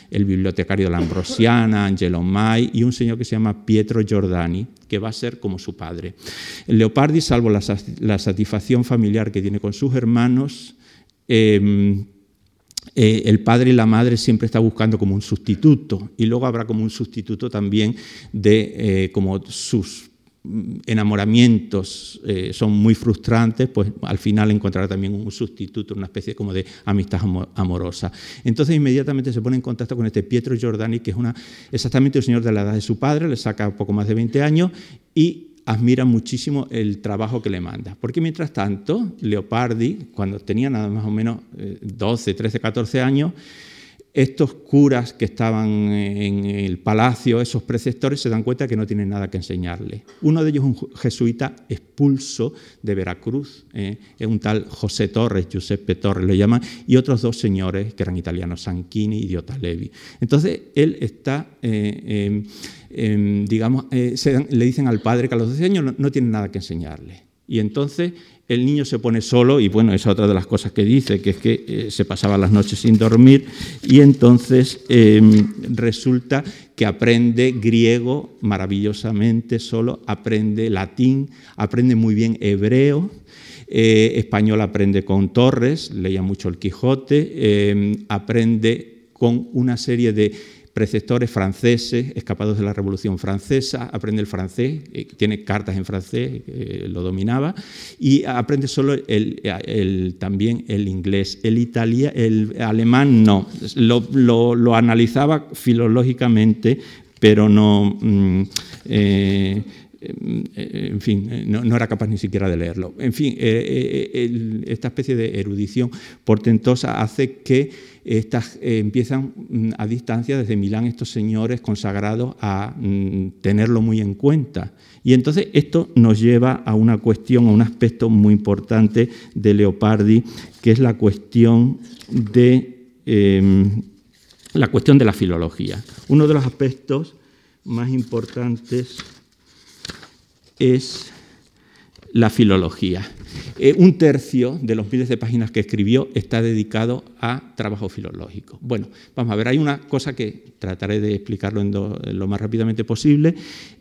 El bibliotecario de la Ambrosiana, Angelo Mai y un señor que se llama Pietro Giordani, que va a ser como su padre. Leopardi, salvo la, satisfacción familiar que tiene con sus hermanos, em, eh, el padre y la madre siempre está buscando como un sustituto y luego habrá como un sustituto también de eh, como sus enamoramientos eh, son muy frustrantes, pues al final encontrará también un sustituto, una especie como de amistad amorosa. Entonces inmediatamente se pone en contacto con este Pietro Giordani, que es una, exactamente un señor de la edad de su padre, le saca poco más de 20 años y admira muchísimo el trabajo que le manda. Porque mientras tanto, Leopardi, cuando tenía nada más o menos 12, 13, 14 años, estos curas que estaban en el palacio, esos preceptores, se dan cuenta que no tienen nada que enseñarle. Uno de ellos es un jesuita expulso de Veracruz, ¿eh? es un tal José Torres, Giuseppe Torres lo llaman, y otros dos señores que eran italianos, Sanchini y Levi. Entonces, él está, eh, em, em, digamos, eh, le dicen al padre que a los 12 años no, tiene nada que enseñarle. Y entonces el niño se pone solo y bueno, esa es otra de las cosas que dice, que es que eh, se pasaba las noches sin dormir y entonces em, resulta que aprende griego maravillosamente solo, aprende latín, aprende muy bien hebreo, eh, español aprende con Torres, leía mucho el Quijote, em, aprende con una serie de preceptores franceses, escapados de la Revolución Francesa, aprende el francés, eh, tiene cartas en francés, eh, lo dominaba, y aprende solo también el inglés. El, italia, el alemán no, lo, analizaba filológicamente, pero no... Mm, eh, en fin, no, era capaz ni siquiera de leerlo. En fin, esta especie de erudición portentosa hace que estas, eh, empiezan mm, a distancia desde Milán estos señores consagrados a mm, tenerlo muy en cuenta. Y entonces esto nos lleva a una cuestión, a un aspecto muy importante de Leopardi, que es la cuestión de, em, la, cuestión de la filología. Uno de los aspectos más importantes es la filología. Eh, un tercio de los miles de páginas que escribió está dedicado a trabajo filológico. Bueno, vamos a ver, hay una cosa que trataré de explicarlo lo más rápidamente posible,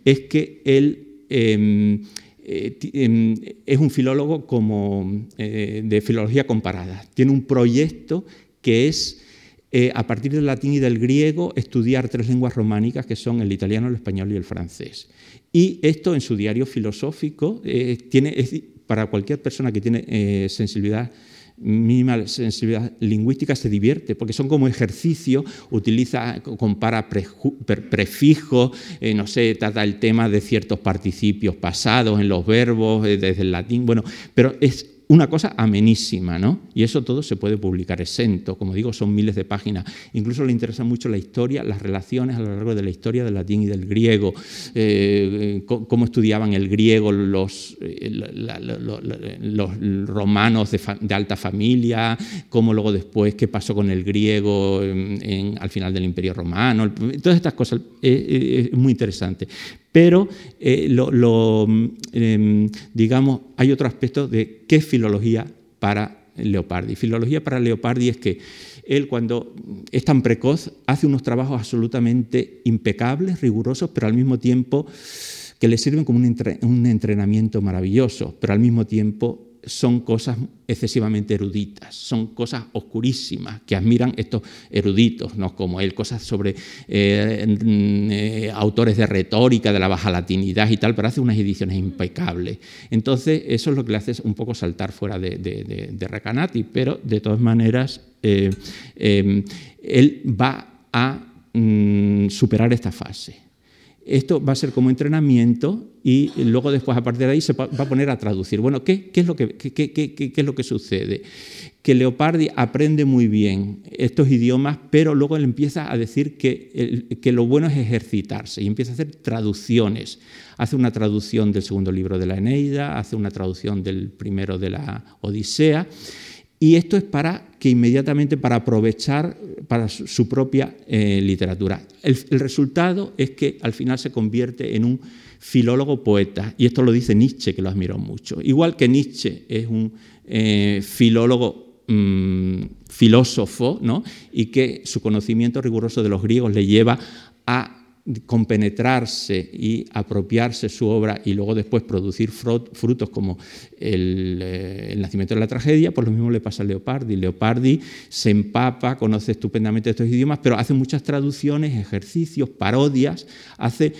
es que él em, eh, em, es un filólogo como, eh, de filología comparada. Tiene un proyecto que es a partir del latín y del griego, estudiar tres lenguas románicas que son el italiano, el español y el francés. Y esto en su diario filosófico tiene, para cualquier persona que tiene eh, sensibilidad mínima sensibilidad lingüística se divierte, porque son como ejercicio, utiliza, compara prefijos, eh, no sé, trata el tema de ciertos participios pasados en los verbos, desde el latín, bueno, pero es una cosa amenísima, ¿no? Y eso todo se puede publicar exento, como digo, son miles de páginas. Incluso le interesa mucho la historia, las relaciones a lo largo de la historia del latín y del griego, eh, cómo estudiaban el griego los, eh, los romanos de, alta familia, cómo luego después qué pasó con el griego al final del Imperio Romano, todas estas cosas, eh, es muy interesante. Pero, eh, em, digamos, hay otro aspecto de qué es filología para Leopardi. Filología para Leopardi es que él cuando es tan precoz hace unos trabajos absolutamente impecables, rigurosos, pero al mismo tiempo que le sirven como un entrenamiento maravilloso, pero al mismo tiempo son cosas excesivamente eruditas, son cosas oscurísimas que admiran estos eruditos, ¿no? como él, cosas sobre eh, eh, autores de retórica, de la baja latinidad y tal, pero hace unas ediciones impecables. Entonces, eso es lo que le hace un poco saltar fuera de, Recanati, pero de todas maneras, eh, él va a mm, superar esta fase. Esto va a ser como entrenamiento y luego después a partir de ahí se va a poner a traducir. Bueno, ¿qué, es, lo que, qué, es lo que sucede? Que Leopardi aprende muy bien estos idiomas, pero luego él empieza a decir que, que lo bueno es ejercitarse y empieza a hacer traducciones. Hace una traducción del segundo libro de la Eneida, hace una traducción del primero de la Odisea. Y esto es para que inmediatamente, para aprovechar para su propia eh, literatura. El, resultado es que al final se convierte en un filólogo poeta, y esto lo dice Nietzsche, que lo admiró mucho. Igual que Nietzsche es un eh, filólogo mm, filósofo, ¿no? y que su conocimiento riguroso de los griegos le lleva a compenetrarse y apropiarse su obra y luego después producir frutos como eh, el, nacimiento de la tragedia, pues lo mismo le pasa a Leopardi. Leopardi se empapa, conoce estupendamente estos idiomas, pero hace muchas traducciones, ejercicios, parodias, hace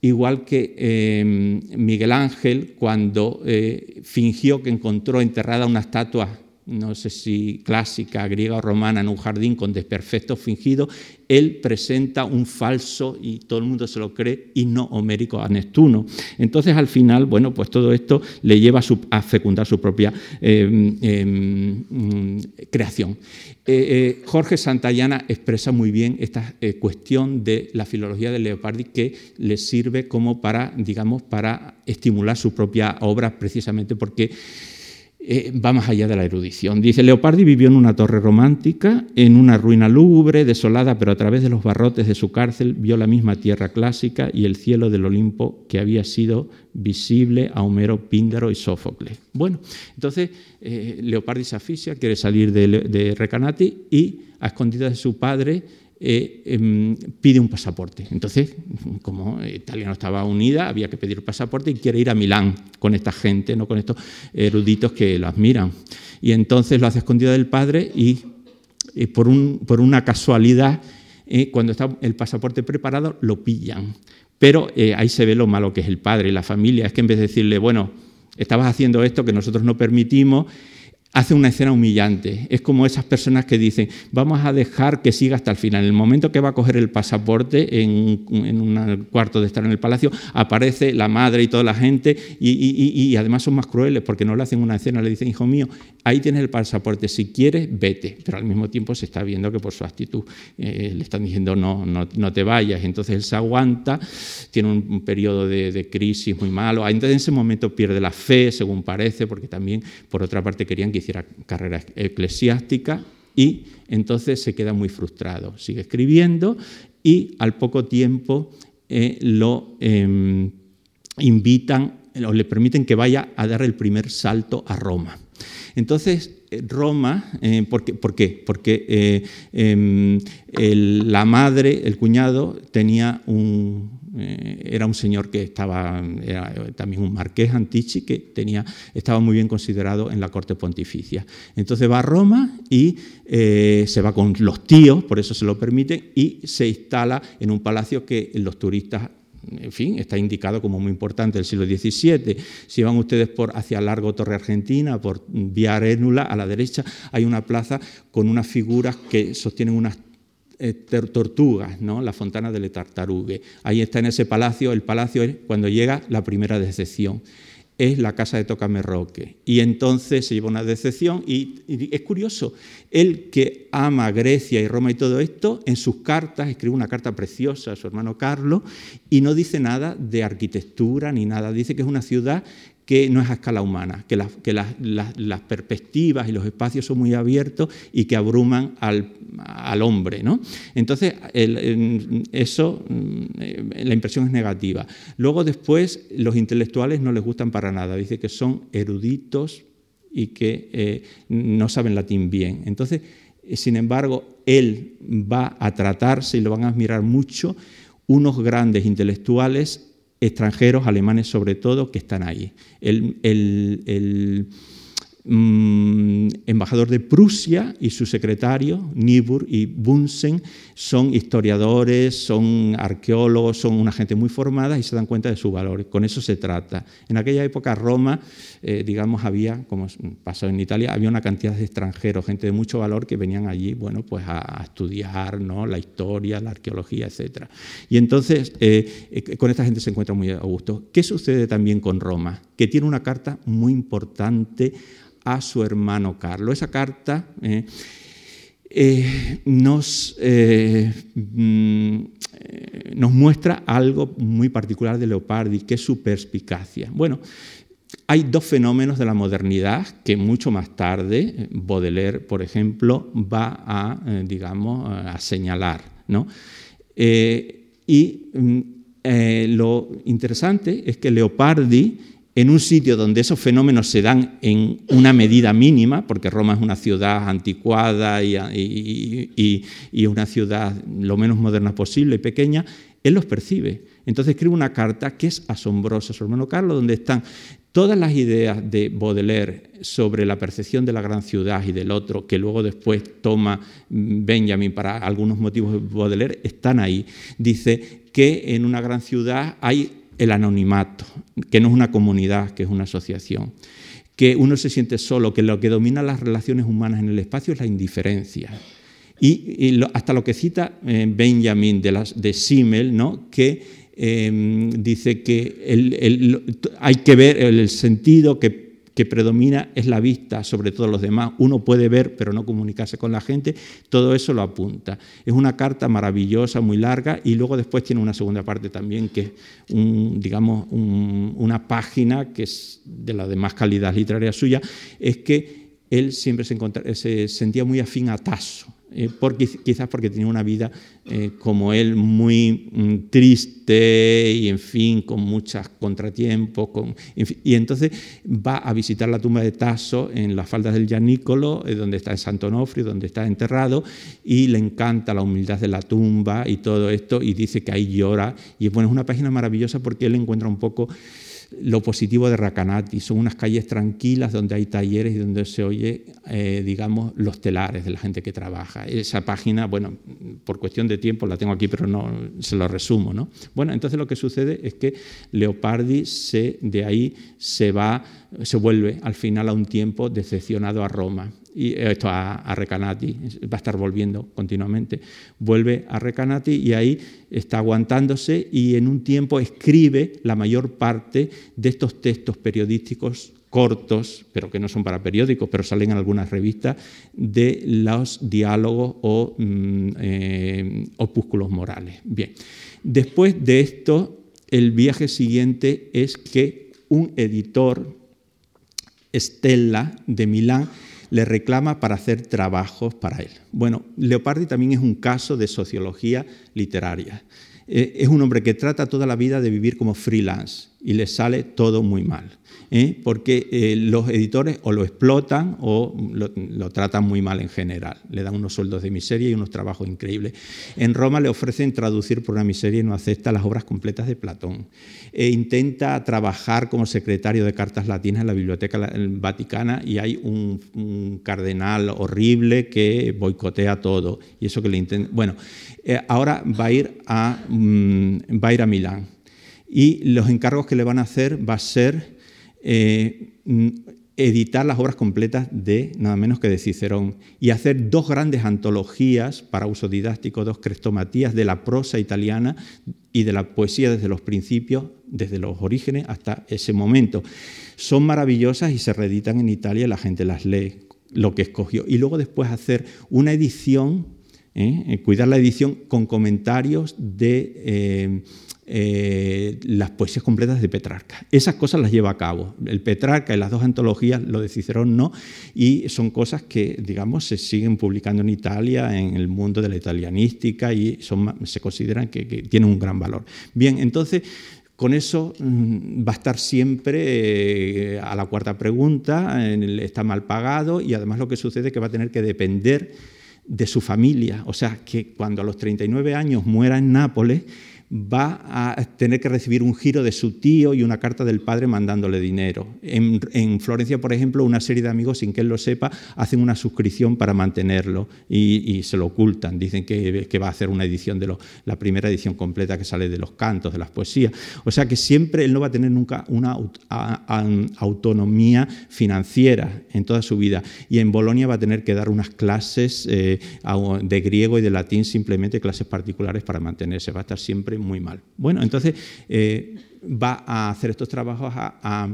igual que eh, Miguel Ángel cuando eh, fingió que encontró enterrada una estatua no sé si clásica, griega o romana, en un jardín con desperfectos fingidos, él presenta un falso, y todo el mundo se lo cree, y no homérico a Neptuno. Entonces, al final, bueno, pues todo esto le lleva a, fecundar su propia em, em, mm, creación. Eh, eh, Jorge Santayana expresa muy bien esta eh, cuestión de la filología de Leopardi que le sirve como para, digamos, para estimular su propia obra, precisamente porque eh, va más allá de la erudición. Dice, Leopardi vivió en una torre romántica, en una ruina lúgubre, desolada, pero a través de los barrotes de su cárcel vio la misma tierra clásica y el cielo del Olimpo que había sido visible a Homero, Píndaro y Sófocles. Bueno, entonces eh, Leopardi se asfixia, quiere salir de, de Recanati y a escondidas de su padre eh, em, pide un pasaporte. Entonces, como Italia no estaba unida, había que pedir pasaporte y quiere ir a Milán con esta gente, no con estos eruditos que lo admiran. Y entonces lo hace escondido del padre y, por, un, por, una casualidad, eh, cuando está el pasaporte preparado, lo pillan. Pero eh, ahí se ve lo malo que es el padre y la familia. Es que en vez de decirle, bueno, estabas haciendo esto que nosotros no permitimos, hace una escena humillante. Es como esas personas que dicen, vamos a dejar que siga hasta el final. En el momento que va a coger el pasaporte en, un cuarto de estar en el palacio, aparece la madre y toda la gente y, además son más crueles porque no le hacen una escena, le dicen, hijo mío, ahí tienes el pasaporte, si quieres, vete. Pero al mismo tiempo se está viendo que por su actitud eh, le están diciendo, no, no, te vayas. Entonces él se aguanta, tiene un, periodo de, de, crisis muy malo. Entonces en ese momento pierde la fe, según parece, porque también, por otra parte, querían que hiciera carrera eclesiástica y entonces se queda muy frustrado. Sigue escribiendo y al poco tiempo eh, lo em, invitan o le permiten que vaya a dar el primer salto a Roma. Entonces, eh, Roma, eh, ¿por, qué? Porque em, la madre, el cuñado, tenía un, eh, era un señor que estaba, también un marqués Antichi, que tenía, estaba muy bien considerado en la corte pontificia. Entonces va a Roma y eh, se va con los tíos, por eso se lo permite, y se instala en un palacio que los turistas en fin, está indicado como muy importante del siglo XVII. Si van ustedes por hacia Largo Torre Argentina, por Vía Arénula, a la derecha hay una plaza con unas figuras que sostienen unas tortugas, ¿no? la fontana de Le Tartarugue. Ahí está en ese palacio, el palacio es cuando llega la primera decepción. es la casa de Tocamerroque. Y entonces se lleva una decepción y, es curioso, él que ama Grecia y Roma y todo esto, en sus cartas escribe una carta preciosa a su hermano Carlos y no dice nada de arquitectura ni nada, dice que es una ciudad que no es a escala humana, que, las perspectivas y los espacios son muy abiertos y que abruman al, hombre. ¿no? Entonces, eso, mm, la impresión es negativa. Luego, después, los intelectuales no les gustan para nada, dice que son eruditos y que eh, no saben latín bien. Entonces, eh, sin embargo, él va a tratarse y lo van a admirar mucho unos grandes intelectuales extranjeros, alemanes sobre todo, que están ahí. El, Mm, embajador de Prusia y su secretario, Niebuhr y Bunsen, son historiadores, son arqueólogos, son una gente muy formada y se dan cuenta de su valor. Con eso se trata. En aquella época Roma, eh, digamos, había, como pasó en Italia, había una cantidad de extranjeros, gente de mucho valor que venían allí, bueno, pues a, estudiar ¿no? la historia, la arqueología, etc. Y entonces eh, eh, con esta gente se encuentra muy a gusto. ¿Qué sucede también con Roma? Que tiene una carta muy importante a su hermano Carlos. Esa carta eh, eh, nos, eh, mm, nos muestra algo muy particular de Leopardi, que es su perspicacia. Bueno, hay dos fenómenos de la modernidad que mucho más tarde Baudelaire, por ejemplo, va a, digamos, a señalar. ¿no? y mm, lo interesante es que Leopardi en un sitio donde esos fenómenos se dan en una medida mínima, porque Roma es una ciudad anticuada y, una ciudad lo menos moderna posible y pequeña, él los percibe. Entonces escribe una carta que es asombrosa su hermano Carlos, donde están todas las ideas de Baudelaire sobre la percepción de la gran ciudad y del otro, que luego después toma Benjamin para algunos motivos de Baudelaire, están ahí. Dice que en una gran ciudad hay el anonimato, que no es una comunidad, que es una asociación, que uno se siente solo, que lo que domina las relaciones humanas en el espacio es la indiferencia. Y, hasta lo que cita eh, Benjamin de, las, de Simmel, ¿no? que em, dice que hay que ver el sentido que que predomina es la vista sobre todos los demás. Uno puede ver pero no comunicarse con la gente, todo eso lo apunta. Es una carta maravillosa, muy larga, y luego después tiene una segunda parte también, que es digamos, una página que es de la de más calidad literaria suya, es que él siempre se, se sentía muy afín a Tasso eh, porque, quizás porque tenía una vida eh, como él muy mm, triste y en fin, con muchos contratiempos. Con, y entonces va a visitar la tumba de Tasso en las faldas del Gianicolo, eh, donde está Santo Onofrio, donde está enterrado, y le encanta la humildad de la tumba y todo esto, y dice que ahí llora. Y bueno, es una página maravillosa porque él encuentra un poco lo positivo de Racanati. Son unas calles tranquilas donde hay talleres y donde se oye, eh, digamos, los telares de la gente que trabaja. Esa página, bueno, por cuestión de tiempo la tengo aquí, pero no se lo resumo. ¿no? Bueno, entonces lo que sucede es que Leopardi se, de ahí se va, se vuelve al final a un tiempo decepcionado a Roma y esto a, Recanati, va a estar volviendo continuamente. Vuelve a Recanati y ahí está aguantándose y en un tiempo escribe la mayor parte de estos textos periodísticos cortos, pero que no son para periódicos, pero salen en algunas revistas, de los diálogos o mm, eh, opúsculos morales. Bien, después de esto, el viaje siguiente es que un editor, Stella de Milán, le reclama para hacer trabajos para él. Bueno, Leopardi también es un caso de sociología literaria. Eh, es un hombre que trata toda la vida de vivir como freelance y le sale todo muy mal. ¿eh? porque eh, los editores o lo explotan o lo, tratan muy mal en general. Le dan unos sueldos de miseria y unos trabajos increíbles. En Roma le ofrecen traducir por una miseria y no acepta las obras completas de Platón. E intenta trabajar como secretario de cartas latinas en la Biblioteca Vaticana y hay un, cardenal horrible que boicotea todo. Y eso que le. Bueno, eh, ahora va a, ir a, mm, va a ir a Milán. Y los encargos que le van a hacer va a ser eh, editar las obras completas de nada menos que de Cicerón y hacer dos grandes antologías para uso didáctico, dos crestomatías de la prosa italiana y de la poesía desde los principios, desde los orígenes hasta ese momento. Son maravillosas y se reeditan en Italia y la gente las lee, lo que escogió. Y luego después hacer una edición, ¿eh? Eh, cuidar la edición con comentarios de... eh, las poesías completas de Petrarca. Esas cosas las lleva a cabo. El Petrarca y las dos antologías, lo de Cicerón no, y son cosas que, digamos, se siguen publicando en Italia, en el mundo de la italianística, y son, se consideran que, tienen un gran valor. Bien, entonces, con eso mm, va a estar siempre eh, a la cuarta pregunta, está mal pagado y además lo que sucede es que va a tener que depender de su familia. O sea, que cuando a los 39 años muera en Nápoles, va a tener que recibir un giro de su tío y una carta del padre mandándole dinero. En, Florencia, por ejemplo, una serie de amigos, sin que él lo sepa, hacen una suscripción para mantenerlo y, se lo ocultan. Dicen que, va a hacer una edición de la primera edición completa que sale de los cantos, de las poesías. O sea que siempre él no va a tener nunca una autonomía financiera en toda su vida. Y en Bolonia va a tener que dar unas clases eh, de griego y de latín, simplemente clases particulares para mantenerse. Va a estar siempre muy mal. Bueno, entonces eh, va a hacer estos trabajos a,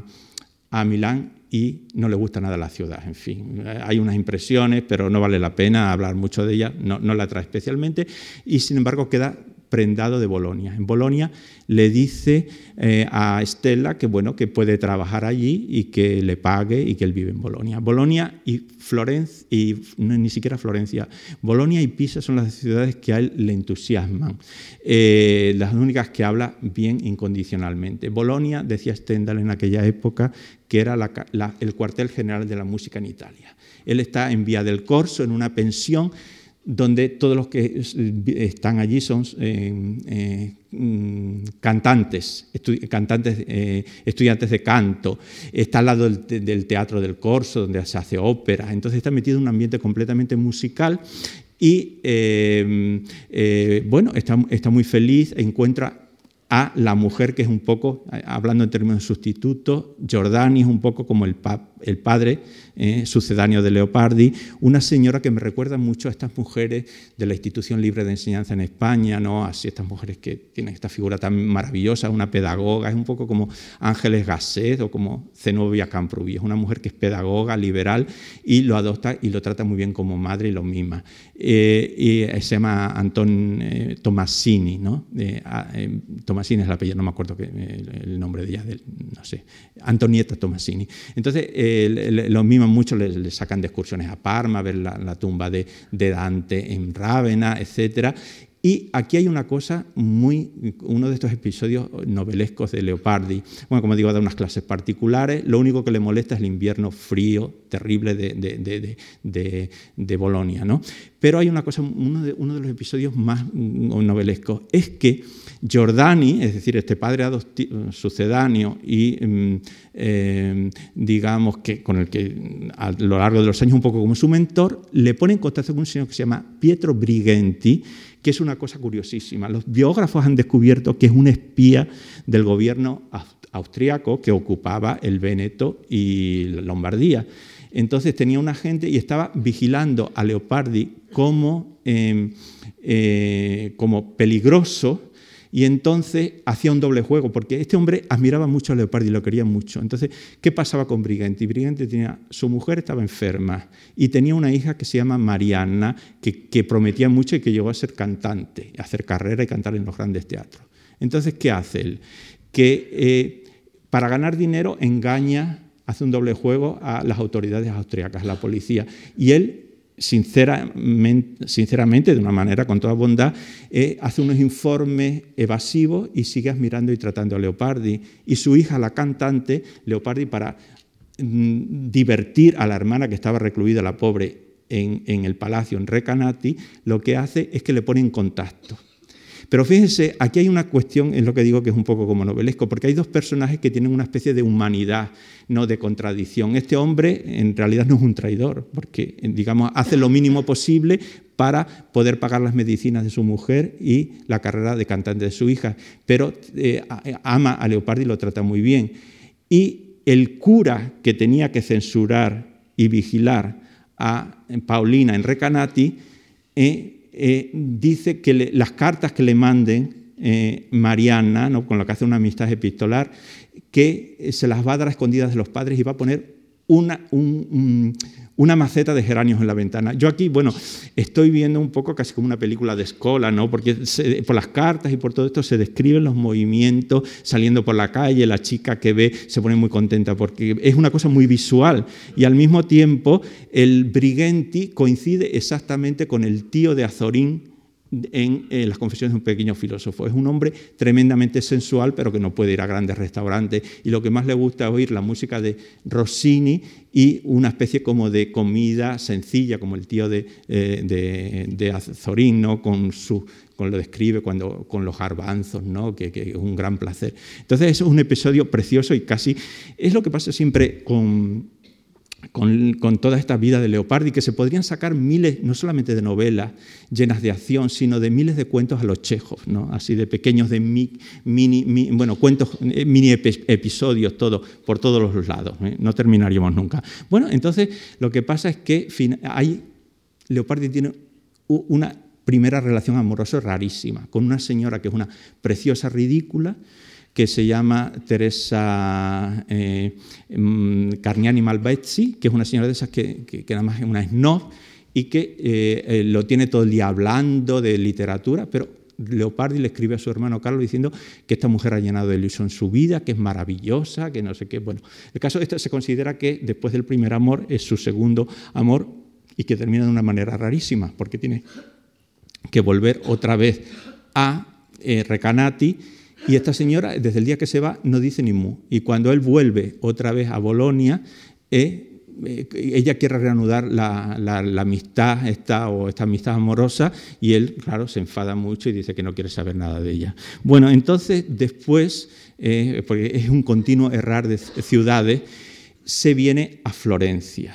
Milán y no le gusta nada la ciudad, en fin. Hay unas impresiones, pero no vale la pena hablar mucho de ella, no, no la trae especialmente, y sin embargo queda prendado de Bolonia. En Bolonia le dice eh, a Estela que, bueno, que puede trabajar allí y que le pague y que él vive en Bolonia. Bolonia y Florencia, y ni siquiera Florencia, Bolonia y Pisa son las ciudades que a él le entusiasman, eh, las únicas que habla bien incondicionalmente. Bolonia, decía Stendhal en aquella época, que era el cuartel general de la música en Italia. Él está en Vía del Corso, en una pensión, donde todos los que están allí son eh, eh, mm, cantantes, cantantes eh, estudiantes de canto, está al lado del, Teatro del Corso, donde se hace ópera, entonces está metido en un ambiente completamente musical y bueno, está, muy feliz, encuentra a la mujer que es un poco, hablando en términos de sustituto, Giordani es un poco como el, el padre eh, sucedáneo de Leopardi, una señora que me recuerda mucho a estas mujeres de la institución libre de enseñanza en España, ¿no? así estas mujeres que tienen esta figura tan maravillosa, una pedagoga, es un poco como Ángeles Gasset o como Zenobia Camprubí, es una mujer que es pedagoga, liberal y lo adopta y lo trata muy bien como madre y lo mima. Eh, y se llama Anton eh, Tomasini, ¿no? Tomasini es el apellido, no me acuerdo el, nombre de ella, no sé, Antonieta Tomasini. Entonces, lo mima mucho, le, sacan de excursiones a Parma, a ver la, tumba de, Dante en Rávena, etc. Y aquí hay una cosa muy, uno de estos episodios novelescos de Leopardi. Bueno, como digo, da unas clases particulares. Lo único que le molesta es el invierno frío, terrible de, de, de, de Bolonia. ¿no? Pero hay una cosa, uno de, uno de los episodios más novelescos es que Giordani, es decir, este padre sucedáneo y mm, eh, digamos que con el que a lo largo de los años un poco como su mentor, le pone en contacto con un señor que se llama Pietro Brighenti, que es una cosa curiosísima. Los biógrafos han descubierto que es un espía del gobierno austriaco que ocupaba el Véneto y la Lombardía. Entonces tenía un agente y estaba vigilando a Leopardi como, em, eh, como peligroso y entonces hacía un doble juego, porque este hombre admiraba mucho a Leopardi y lo quería mucho. Entonces, ¿qué pasaba con Briganti? Briganti tenía, su mujer estaba enferma y tenía una hija que se llama Mariana, que, prometía mucho y que llegó a ser cantante, a hacer carrera y cantar en los grandes teatros. Entonces, ¿qué hace él? Que eh, para ganar dinero engaña, hace un doble juego a las autoridades austriacas, a la policía, y él sinceramente, de una manera con toda bondad, eh, hace unos informes evasivos y sigue admirando y tratando a Leopardi. Y su hija, la cantante, Leopardi, para mm, divertir a la hermana que estaba recluida, la pobre, en, en el palacio en Recanati, lo que hace es que le pone en contacto pero fíjense, aquí hay una cuestión, es lo que digo que es un poco como novelesco, porque hay dos personajes que tienen una especie de humanidad, no de contradicción. Este hombre en realidad no es un traidor, porque digamos hace lo mínimo posible para poder pagar las medicinas de su mujer y la carrera de cantante de su hija, pero eh, ama a Leopardi y lo trata muy bien. Y el cura que tenía que censurar y vigilar a Paulina en Recanati eh, eh, dice que las cartas que le manden eh, Mariana, ¿no? con lo que hace una amistad epistolar, que se las va a dar a escondidas de los padres y va a poner una, una maceta de geranios en la ventana. Yo aquí, bueno, estoy viendo un poco casi como una película de escuela, ¿no? Porque por las cartas y por todo esto se describen los movimientos saliendo por la calle, la chica que ve se pone muy contenta porque es una cosa muy visual y al mismo tiempo el Brighenti coincide exactamente con el tío de Azorín en eh, las confesiones de un pequeño filósofo. Es un hombre tremendamente sensual, pero que no puede ir a grandes restaurantes. Y lo que más le gusta es oír la música de Rossini y una especie como de comida sencilla, como el tío de, eh, de, Azorín, ¿no? con, su, con lo describe cuando, con los garbanzos, ¿no? que, que es un gran placer. Entonces es un episodio precioso y casi es lo que pasa siempre con con, toda esta vida de Leopardi, que se podrían sacar miles, no solamente de novelas llenas de acción, sino de miles de cuentos a los chejos, ¿no? así de pequeños, de mini, bueno, cuentos, eh, mini episodios, todo, por todos los lados. ¿eh? No terminaríamos nunca. Bueno, entonces lo que pasa es que hay, Leopardi tiene una primera relación amorosa rarísima, con una señora que es una preciosa ridícula, que se llama Teresa eh, mm, Carniani Malvezzi, que es una señora de esas que, que, nada más es una snob y que eh, eh, lo tiene todo el día hablando de literatura, pero Leopardi le escribe a su hermano Carlos diciendo que esta mujer ha llenado de ilusión su vida, que es maravillosa, que no sé qué. Bueno, el caso este se considera que después del primer amor es su segundo amor y que termina de una manera rarísima, porque tiene que volver otra vez a Recanati y esta señora, desde el día que se va, no dice ni mu. Y cuando él vuelve otra vez a Bolonia, eh, eh, ella quiere reanudar la, amistad esta, o esta amistad amorosa y él, claro, se enfada mucho y dice que no quiere saber nada de ella. Bueno, entonces después, eh, porque es un continuo errar de ciudades, se viene a Florencia.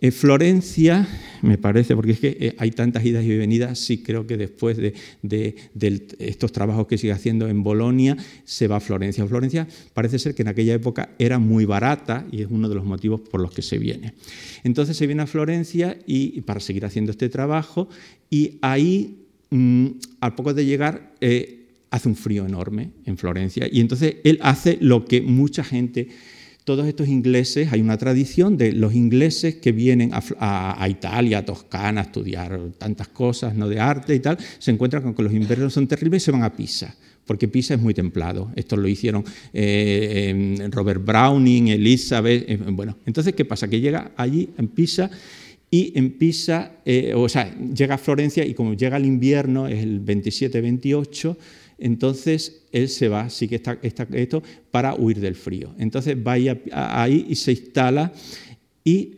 En Florencia, me parece, porque es que eh, hay tantas idas y venidas, sí creo que después de, estos trabajos que sigue haciendo en Bolonia, se va a Florencia. Florencia parece ser que en aquella época era muy barata y es uno de los motivos por los que se viene. Entonces se viene a Florencia y, para seguir haciendo este trabajo y ahí, mm, al poco de llegar, eh, hace un frío enorme en Florencia y entonces él hace lo que mucha gente todos estos ingleses, hay una tradición de los ingleses que vienen a, Italia, a Toscana, a estudiar tantas cosas ¿no? de arte y tal, se encuentran con que los inviernos son terribles y se van a Pisa porque Pisa es muy templado. Esto lo hicieron eh, Robert Browning, Elizabeth. Eh, bueno, entonces, ¿qué pasa? Que llega allí en Pisa y en Pisa, eh, o sea, llega a Florencia y como llega el invierno, es el 27-28, entonces él se va, sí que está, esto, para huir del frío. Entonces va ahí y se instala y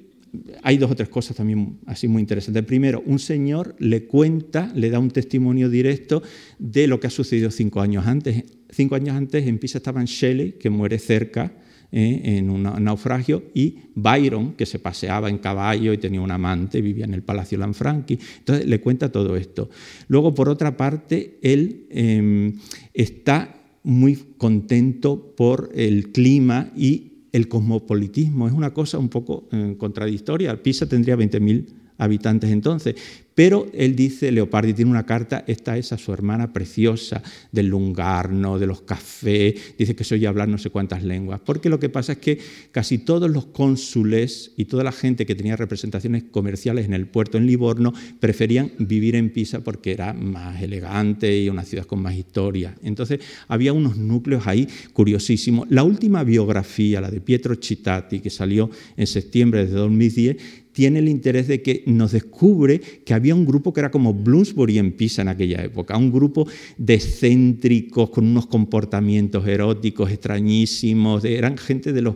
hay dos o tres cosas también así muy interesantes. Primero, un señor le cuenta, le da un testimonio directo de lo que ha sucedido cinco años antes. Cinco años antes en Pisa estaba Shelley, que muere cerca en un naufragio, y Byron, que se paseaba en caballo y tenía un amante, vivía en el Palacio Lanfranchi. Entonces le cuenta todo esto. Luego, por otra parte, él em, está muy contento por el clima y el cosmopolitismo. Es una cosa un poco eh, contradictoria. Pisa tendría 20.000 habitantes entonces, pero él dice, Leopardi tiene una carta, esta es a su hermana preciosa, del lungarno, de los cafés, dice que se oye hablar no sé cuántas lenguas, porque lo que pasa es que casi todos los cónsules y toda la gente que tenía representaciones comerciales en el puerto en Livorno preferían vivir en Pisa porque era más elegante y una ciudad con más historia. Entonces había unos núcleos ahí curiosísimos. La última biografía, la de Pietro Cittati, que salió en septiembre de 2010, tiene el interés de que nos descubre que había un grupo que era como Bloomsbury en Pisa en aquella época, un grupo de excéntricos con unos comportamientos eróticos extrañísimos, eran gente de los,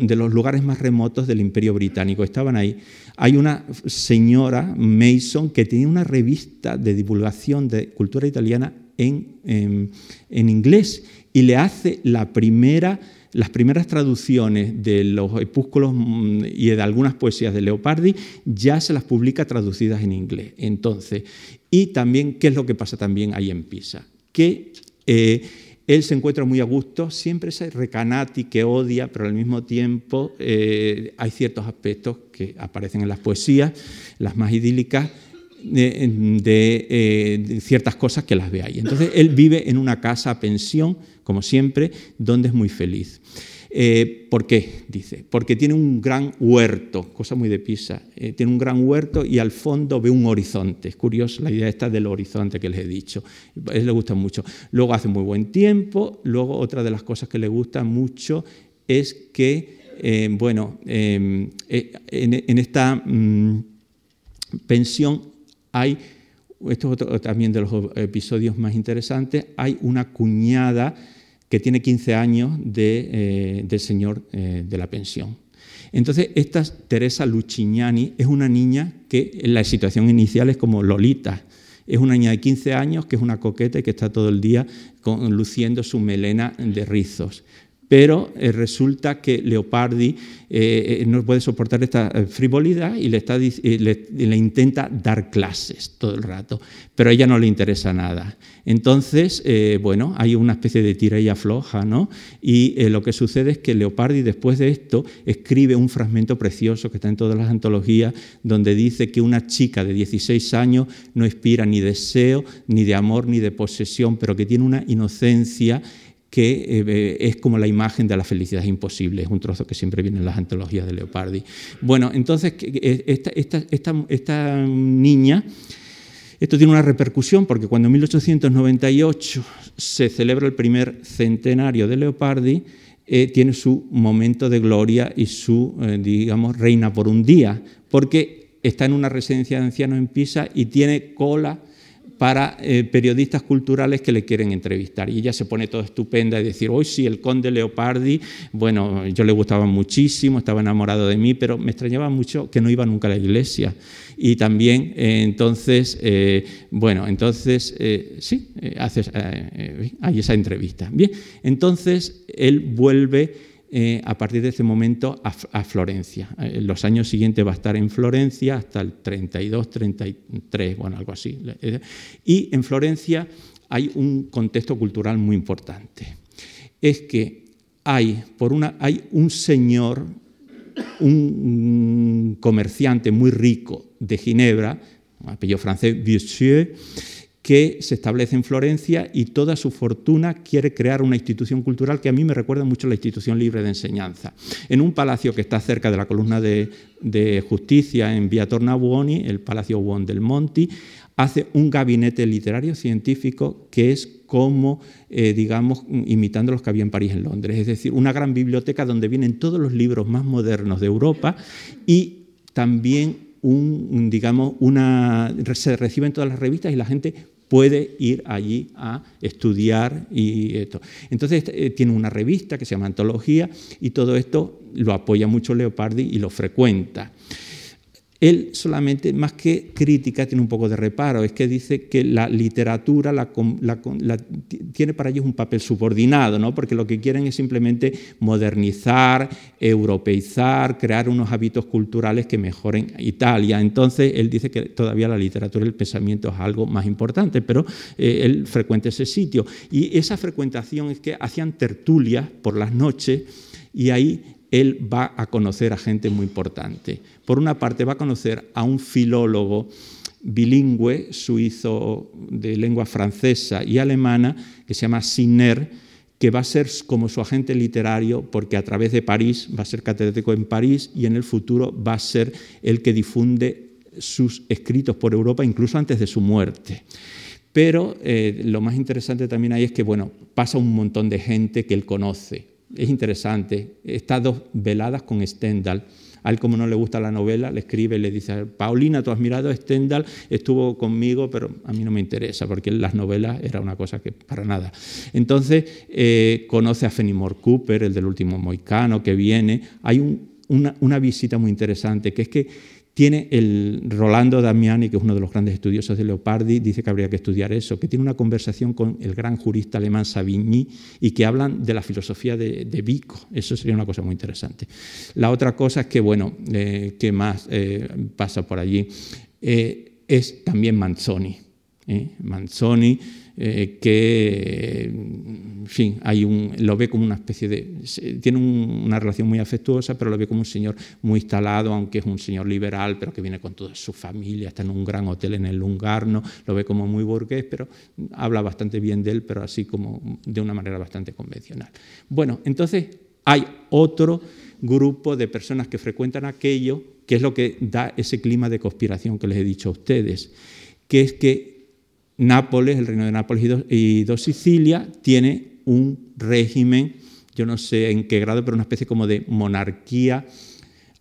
de los lugares más remotos del imperio británico, estaban ahí. Hay una señora, Mason, que tenía una revista de divulgación de cultura italiana en, en inglés y le hace la primera las primeras traducciones de los epúsculos mm, y de algunas poesías de Leopardi ya se las publica traducidas en inglés. Entonces, y también, ¿qué es lo que pasa también ahí en Pisa? Que eh, él se encuentra muy a gusto, siempre ese recanati que odia, pero al mismo tiempo eh, hay ciertos aspectos que aparecen en las poesías, las más idílicas, de, eh, ciertas cosas que las ve ahí. Entonces, él vive en una casa pensión, como siempre, donde es muy feliz. Eh, ¿Por qué? Dice, porque tiene un gran huerto, cosa muy de Pisa, eh, tiene un gran huerto y al fondo ve un horizonte. Es curioso la idea esta del horizonte que les he dicho. A él le gusta mucho. Luego hace muy buen tiempo. Luego otra de las cosas que le gusta mucho es que, eh, bueno, en, esta mm, pensión hay, esto es también de los episodios más interesantes, hay una cuñada que tiene 15 años de, eh, del señor eh, de la pensión. Entonces, esta Teresa Lucignani es una niña que en la situación inicial es como Lolita. Es una niña de 15 años que es una coqueta y que está todo el día luciendo su melena de rizos pero eh, resulta que Leopardi eh, eh, no puede soportar esta frivolidad y le, está, le, intenta dar clases todo el rato, pero a ella no le interesa nada. Entonces, bueno, hay una especie de tira y afloja, ¿no? Y lo que sucede es que Leopardi, después de esto, escribe un fragmento precioso que está en todas las antologías, donde dice que una chica de 16 años no inspira ni deseo, ni de amor, ni de posesión, pero que tiene una inocencia que eh, es como la imagen de la felicidad imposible, es un trozo que siempre viene en las antologías de Leopardi. Bueno, entonces eh, esta, esta, niña, esto tiene una repercusión porque cuando en 1898 se celebra el primer centenario de Leopardi, eh, tiene su momento de gloria y su, digamos, reina por un día, porque está en una residencia de ancianos en Pisa y tiene cola para eh, periodistas culturales que le quieren entrevistar. Y ella se pone toda estupenda y decir, hoy sí, el conde Leopardi, bueno, yo le gustaba muchísimo, estaba enamorado de mí, pero me extrañaba mucho que no iba nunca a la iglesia. Y también, eh, entonces, eh, bueno, entonces, sí, hace, hay esa entrevista. Bien, entonces él vuelve eh, a partir de ese momento a, Florencia. En eh, los años siguientes va a estar en Florencia hasta el 32, 33, bueno, algo así. Eh, y en Florencia hay un contexto cultural muy importante. Es que hay, por una, hay un señor, un comerciante muy rico de Ginebra, apellido francés, Vieux, que se establece en Florencia y toda su fortuna quiere crear una institución cultural que a mí me recuerda mucho a la institución libre de enseñanza. En un palacio que está cerca de la columna de, justicia en Via Tornabuoni, el Palacio Buon del Monti, hace un gabinete literario científico que es como, eh, digamos, imitando los que había en París en Londres. Es decir, una gran biblioteca donde vienen todos los libros más modernos de Europa y también un, digamos, una, se reciben todas las revistas y la gente puede ir allí a estudiar y esto. Entonces eh, tiene una revista que se llama Antología y todo esto lo apoya mucho Leopardi y lo frecuenta. Él solamente, más que crítica, tiene un poco de reparo, es que dice que la literatura tiene para ellos un papel subordinado, ¿no? porque lo que quieren es simplemente modernizar, europeizar, crear unos hábitos culturales que mejoren Italia. Entonces, él dice que todavía la literatura y el pensamiento es algo más importante, pero eh, él frecuenta ese sitio. Y esa frecuentación es que hacían tertulias por las noches y ahí él va a conocer a gente muy importante. Por una parte, va a conocer a un filólogo bilingüe suizo de lengua francesa y alemana que se llama Sinner, que va a ser como su agente literario porque a través de París va a ser catedrático en París y en el futuro va a ser el que difunde sus escritos por Europa incluso antes de su muerte. Pero eh, lo más interesante también ahí es que bueno, pasa un montón de gente que él conoce es interesante. Está dos veladas con Stendhal. A él, como no le gusta la novela, le escribe y le dice, Paulina, tú has mirado Stendhal, estuvo conmigo, pero a mí no me interesa, porque las novelas era una cosa que para nada. Entonces, eh, conoce a Fenimore Cooper, el del último Moicano, que viene. Hay una visita muy interesante, que es que tiene el Rolando Damiani, que es uno de los grandes estudiosos de Leopardi, dice que habría que estudiar eso, que tiene una conversación con el gran jurista alemán Savigny y que hablan de la filosofía de, Vico. Eso sería una cosa muy interesante. La otra cosa es que, bueno, eh, ¿qué más eh, pasa por allí? Eh, es también Manzoni. Manzoni, que, en fin, hay un, lo ve como una especie de... Tiene una relación muy afectuosa, pero lo ve como un señor muy instalado, aunque es un señor liberal, pero que viene con toda su familia, está en un gran hotel en el Lungarno, lo ve como muy burgués, pero habla bastante bien de él, pero así como de una manera bastante convencional. Bueno, entonces hay otro grupo de personas que frecuentan aquello, que es lo que da ese clima de conspiración que les he dicho a ustedes, que es que Nápoles, el reino de Nápoles y dos, Sicilia, tiene un régimen, yo no sé en qué grado, pero una especie como de monarquía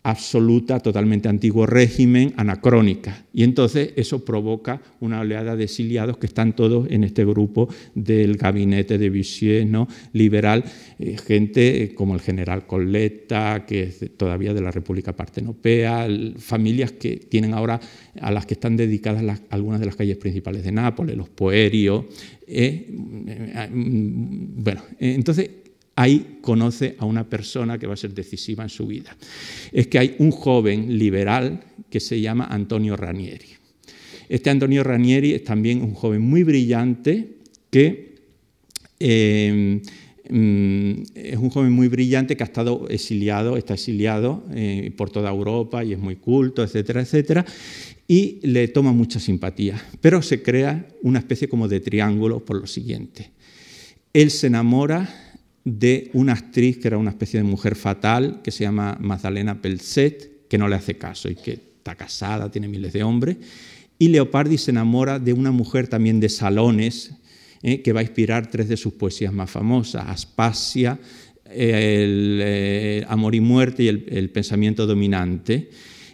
absoluta, totalmente antiguo régimen, anacrónica. Y entonces eso provoca una oleada de exiliados que están todos en este grupo del gabinete de ¿no? liberal, eh, gente eh, como el general Colletta, que es todavía de la República Partenopea, familias que tienen ahora, a las que están dedicadas algunas de las calles principales de Nápoles, los Poerios. Eh, mm, bueno, entonces ahí conoce a una persona que va a ser decisiva en su vida. Es que hay un joven liberal que se llama Antonio Ranieri. Este Antonio Ranieri es también un joven muy brillante que eh, mm, es un joven muy brillante que ha estado exiliado, está exiliado eh, por toda Europa y es muy culto, etcétera, etcétera, y le toma mucha simpatía. Pero se crea una especie como de triángulo por lo siguiente. Él se enamora de una actriz que era una especie de mujer fatal, que se llama Magdalena Pelset, que no le hace caso y que está casada, tiene miles de hombres. Y Leopardi se enamora de una mujer también de salones, eh, que va a inspirar tres de sus poesías más famosas, Aspasia, el, eh, Amor y Muerte y el pensamiento dominante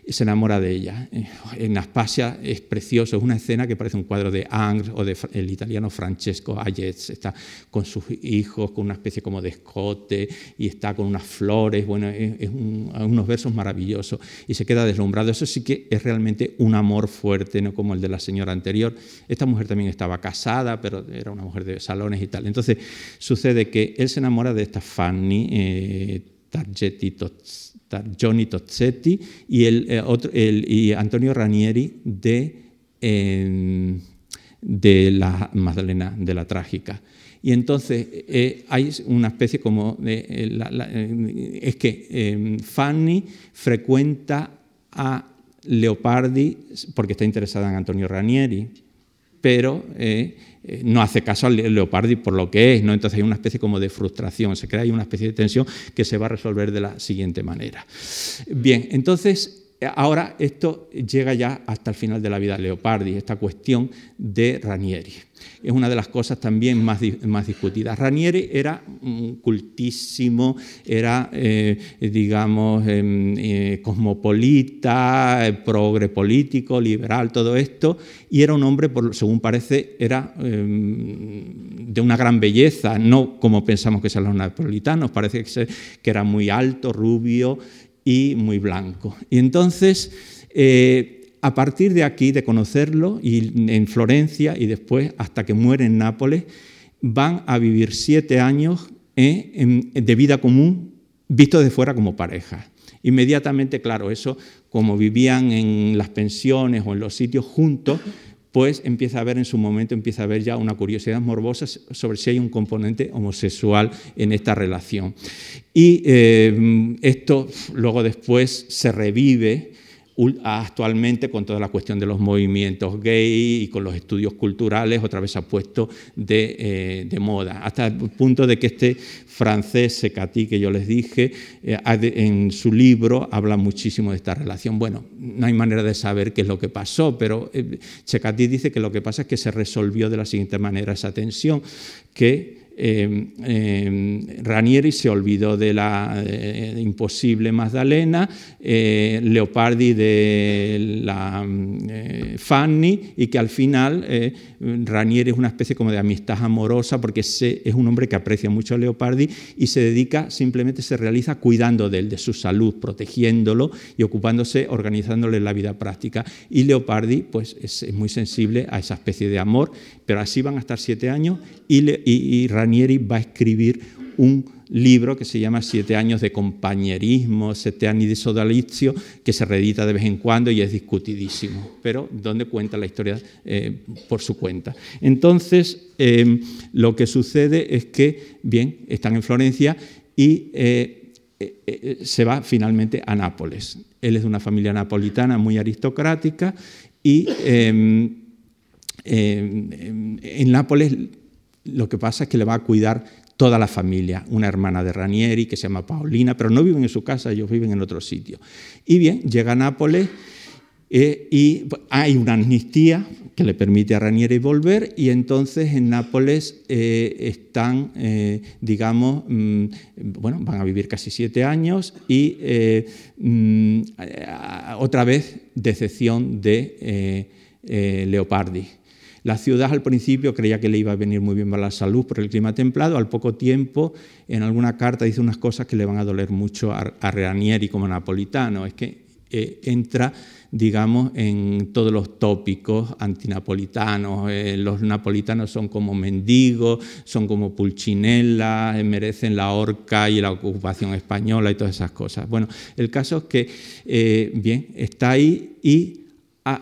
se enamora de ella. Eh, en Aspasia es precioso, es una escena que parece un cuadro de Angres o del italiano Francesco Ayez. Está con sus hijos, con una especie como de escote y está con unas flores. Bueno, es, unos versos maravillosos y se queda deslumbrado. Eso sí que es realmente un amor fuerte, no como el de la señora anterior. Esta mujer también estaba casada, pero era una mujer de salones y tal. Entonces sucede que él se enamora de esta Fanny eh, Targetti Johnny Tozzetti y, eh, Antonio Ranieri de, de la Magdalena, de la Trágica. Y entonces eh, hay una especie como de... Eh, es que Fanny frecuenta a Leopardi porque está interesada en Antonio Ranieri, pero eh, no hace caso al Leopardi por lo que es, ¿no? entonces hay una especie como de frustración, se crea ahí una especie de tensión que se va a resolver de la siguiente manera. Bien, entonces ahora esto llega ya hasta el final de la vida de Leopardi, esta cuestión de Ranieri es una de las cosas también más, más discutidas. Ranieri era cultísimo, era, eh, digamos, em, eh, cosmopolita, progre político, liberal, todo esto, y era un hombre, según parece, era em, de una gran belleza, no como pensamos que son los napolitanos, parece que era muy alto, rubio y muy blanco. Y entonces a partir de aquí, de conocerlo y en Florencia y después hasta que muere en Nápoles, van a vivir siete años eh, de vida común visto de fuera como pareja. Inmediatamente, claro, eso, como vivían en las pensiones o en los sitios juntos, pues empieza a haber en su momento, empieza a haber ya una curiosidad morbosa sobre si hay un componente homosexual en esta relación. Y eh, esto luego después se revive actualmente con toda la cuestión de los movimientos gay y con los estudios culturales, otra vez ha puesto de, eh, moda, hasta el punto de que este francés Secati que yo les dije, eh, en su libro habla muchísimo de esta relación. Bueno, no hay manera de saber qué es lo que pasó, pero eh, Secati dice que lo que pasa es que se resolvió de la siguiente manera esa tensión, que eh, eh, Ranieri se olvidó de la eh, imposible Magdalena, Leopardi de la Fanny y que al final Ranieri es una especie como de amistad amorosa porque es un hombre que aprecia mucho a Leopardi y se dedica, simplemente se realiza cuidando de él, de su salud, protegiéndolo y ocupándose, organizándole la vida práctica. Y Leopardi pues es, muy sensible a esa especie de amor, pero así van a estar siete años y, y, y Ranieri va a escribir un libro que se llama Siete años de compañerismo, Siete años de sodalizio, que se reedita de vez en cuando y es discutidísimo, pero donde cuenta la historia eh, por su cuenta. Entonces, em, lo que sucede es que, bien, están en Florencia y eh, eh, se va finalmente a Nápoles. Él es de una familia napolitana muy aristocrática y em, em, en Nápoles lo que pasa es que le va a cuidar toda la familia, una hermana de Ranieri que se llama Paulina, pero no viven en su casa, ellos viven en otro sitio. Y bien, llega a Nápoles eh, y hay una amnistía que le permite a Ranieri volver y entonces en Nápoles eh, están, eh, digamos, mm, bueno, van a vivir casi siete años y mm, otra vez decepción de Leopardi. La ciudad al principio creía que le iba a venir muy bien para la salud por el clima templado. Al poco tiempo, en alguna carta dice unas cosas que le van a doler mucho a, Ranieri como napolitano. Es que eh, entra, digamos, en todos los tópicos antinapolitanos. Eh, los napolitanos son como mendigos, son como pulchinela, eh, merecen la horca y la ocupación española y todas esas cosas. Bueno, el caso es que, bien, está ahí y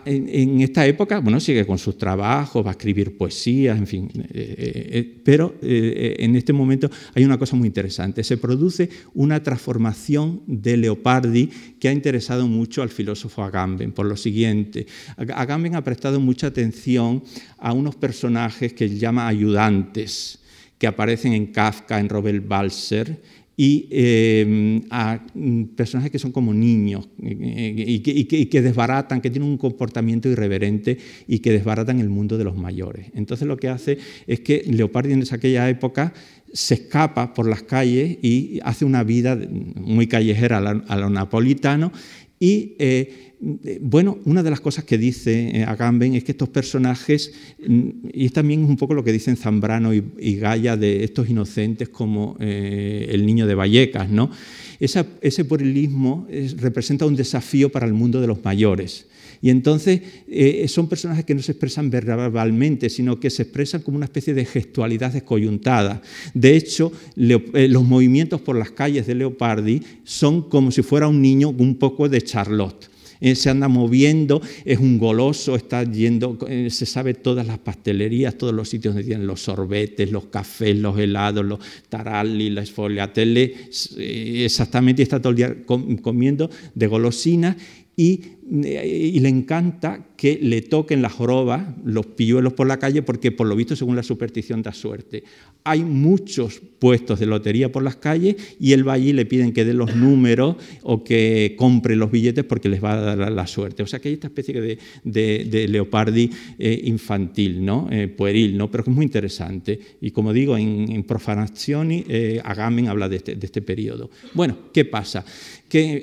en, esta época, bueno, sigue con sus trabajos, va a escribir poesías, en fin, eh, eh, eh, pero en este momento hay una cosa muy interesante. Se produce una transformación de Leopardi que ha interesado mucho al filósofo Agamben, por lo siguiente. Agamben ha prestado mucha atención a unos personajes que él llama ayudantes, que aparecen en Kafka, en Robert Balser, y em, a mm, personajes que son como niños eh, y, que, desbaratan, que tienen un comportamiento irreverente y que desbaratan el mundo de los mayores. Entonces lo que hace es que Leopardi en aquella época se escapa por las calles y hace una vida muy callejera a lo napolitano y eh, bueno, una de las cosas que dice eh, Agamben es que estos personajes, mm, y también es un poco lo que dicen Zambrano y, Gaia de estos inocentes como eh, el niño de Vallecas, ¿no? ese puerilismo representa un desafío para el mundo de los mayores. Y entonces eh, son personajes que no se expresan verbalmente, sino que se expresan como una especie de gestualidad descoyuntada. De hecho, los movimientos por las calles de Leopardi son como si fuera un niño un poco de Charlotte. Eh, se anda moviendo, es un goloso, está yendo, eh, se sabe todas las pastelerías, todos los sitios donde tienen los sorbetes, los cafés, los helados, los taralli, la esfoliatelle, eh, exactamente está todo el día comiendo de golosinas y, y, le encanta que le toquen las jorobas, los pilluelos por la calle, porque por lo visto, según la superstición, da suerte. Hay muchos puestos de lotería por las calles y él va allí y le piden que dé los números o que compre los billetes porque les va a dar la suerte. O sea que hay esta especie de, de, leopardi eh, infantil, ¿no? Eh, pueril, ¿no? pero que es muy interesante. Y como digo, en, en Profanazioni, eh, Agamben habla de este, de este periodo. Bueno, ¿qué pasa? Que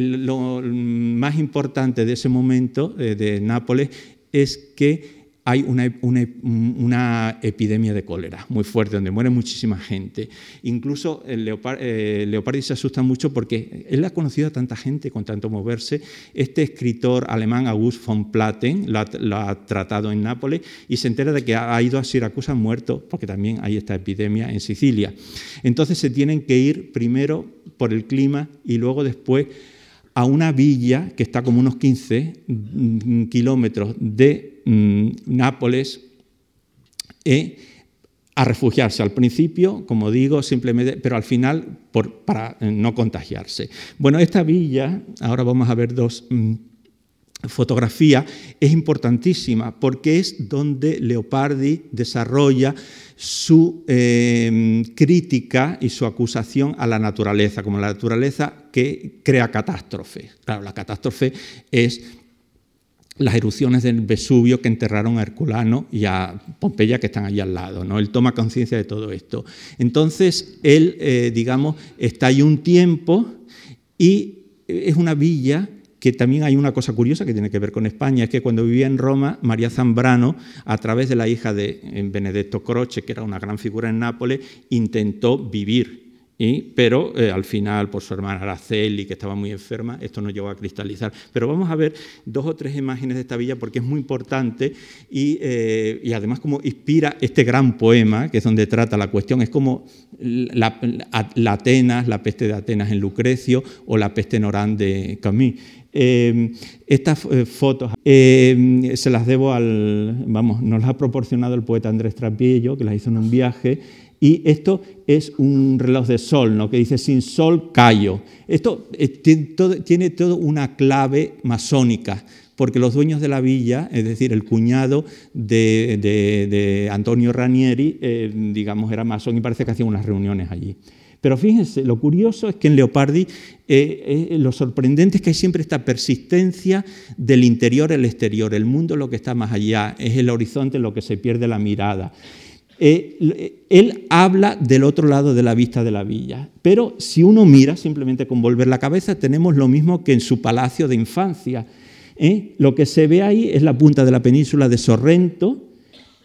lo más importante de ese momento de, Nápoles es que hay una, epidemia de cólera muy fuerte, donde muere muchísima gente. Incluso el eh, Leopardi se asusta mucho porque él ha conocido a tanta gente con tanto moverse. Este escritor alemán, August von Platen, lo ha, tratado en Nápoles y se entera de que ha ido a Siracusa muerto, porque también hay esta epidemia en Sicilia. Entonces se tienen que ir primero por el clima y luego después a una villa que está como unos 15 mm, kilómetros de mm, Nápoles eh, a refugiarse al principio, como digo, simplemente, pero al final para no contagiarse. Bueno, esta villa, ahora vamos a ver dos fotografías, es importantísima porque es donde Leopardi desarrolla su eh, crítica y su acusación a la naturaleza, como la naturaleza que crea catástrofes. Claro, la catástrofe es las erupciones del Vesubio que enterraron a Herculano y a Pompeya que están allí al lado. ¿no? Él toma conciencia de todo esto. Entonces, él, eh, digamos, está ahí un tiempo y es una villa que también hay una cosa curiosa que tiene que ver con España, es que cuando vivía en Roma, María Zambrano, a través de la hija de Benedetto Croce, que era una gran figura en Nápoles, intentó vivir pero eh, al final, por su hermana Araceli, que estaba muy enferma, esto no llegó a cristalizar. Pero vamos a ver dos o tres imágenes de esta villa porque es muy importante y, y además como inspira este gran poema, que es donde trata la cuestión, es como la, Atenas, la peste de Atenas en Lucrecio o la peste en Orán de Camus. Eh, estas eh, fotos eh, se las debo al, vamos, nos las ha proporcionado el poeta Andrés Trapiello, que las hizo en un viaje, y esto es un reloj de sol, ¿no? que dice sin sol callo. Esto tiene, todo, una clave masónica, porque los dueños de la villa, es decir, el cuñado de, Antonio Ranieri, digamos, era masón y parece que hacía unas reuniones allí. Pero fíjense, lo curioso es que en Leopardi eh, eh, lo sorprendente es que hay siempre esta persistencia del interior al exterior. El mundo lo que está más allá, es el horizonte lo que se pierde la mirada. Eh, él habla del otro lado de la vista de la villa, pero si uno mira simplemente con volver la cabeza, tenemos lo mismo que en su palacio de infancia. Lo que se ve ahí es la punta de la península de Sorrento,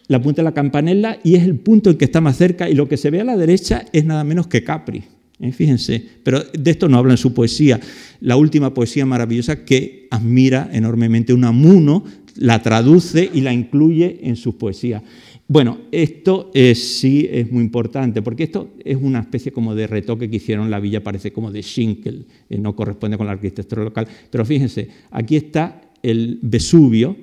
la punta de la campanella y es el punto en que está más cerca y lo que se ve a la derecha es nada menos que Capri. ¿eh? Fíjense, pero de esto no habla en su poesía. La última poesía maravillosa que admira enormemente Unamuno, la traduce y la incluye en sus poesías. Bueno, esto sí es muy importante, porque esto es una especie como de retoque que hicieron la villa, parece como de Schinkel, eh, no corresponde con la arquitectura local, pero fíjense, aquí está el Vesubio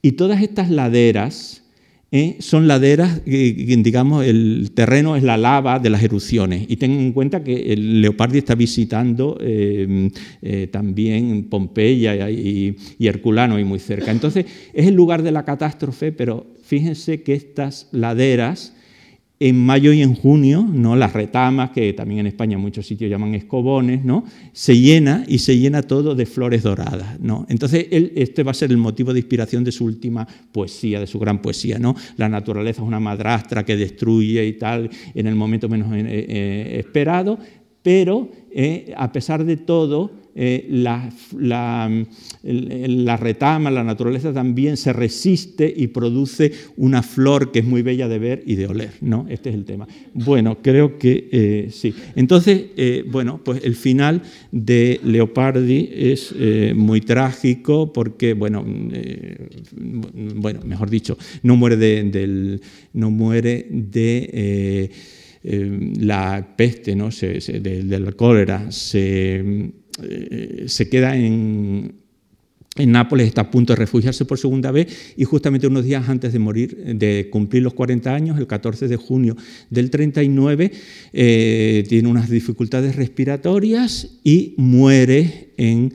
y todas estas laderas, ¿eh? son laderas, digamos, el terreno es la lava de las erupciones. Y tengan en cuenta que el Leopardi está visitando eh, eh, también Pompeya y, y, Herculano y muy cerca. Entonces, es el lugar de la catástrofe, pero fíjense que estas laderas en mayo y en junio, ¿no? las retamas, que también en España muchos sitios llaman escobones, ¿no? se llena y se llena todo de flores doradas. ¿no? Entonces, este va a ser el motivo de inspiración de su última poesía, de su gran poesía. ¿no? La naturaleza es una madrastra que destruye y tal en el momento menos eh, eh, esperado, pero eh, a pesar de todo, eh, la, retama, la naturaleza también se resiste y produce una flor que es muy bella de ver y de oler, ¿no? Este es el tema. Bueno, creo que eh, sí. Entonces, bueno, pues el final de Leopardi es muy trágico porque, bueno, bueno, mejor dicho, no muere de, del, no muere de la peste, ¿no? de la cólera, se eh, queda en, Nápoles está a punto de refugiarse por segunda vez y justamente unos días antes de morir, de cumplir los 40 años, el 14 de junio del 39, eh, tiene unas dificultades respiratorias y muere en,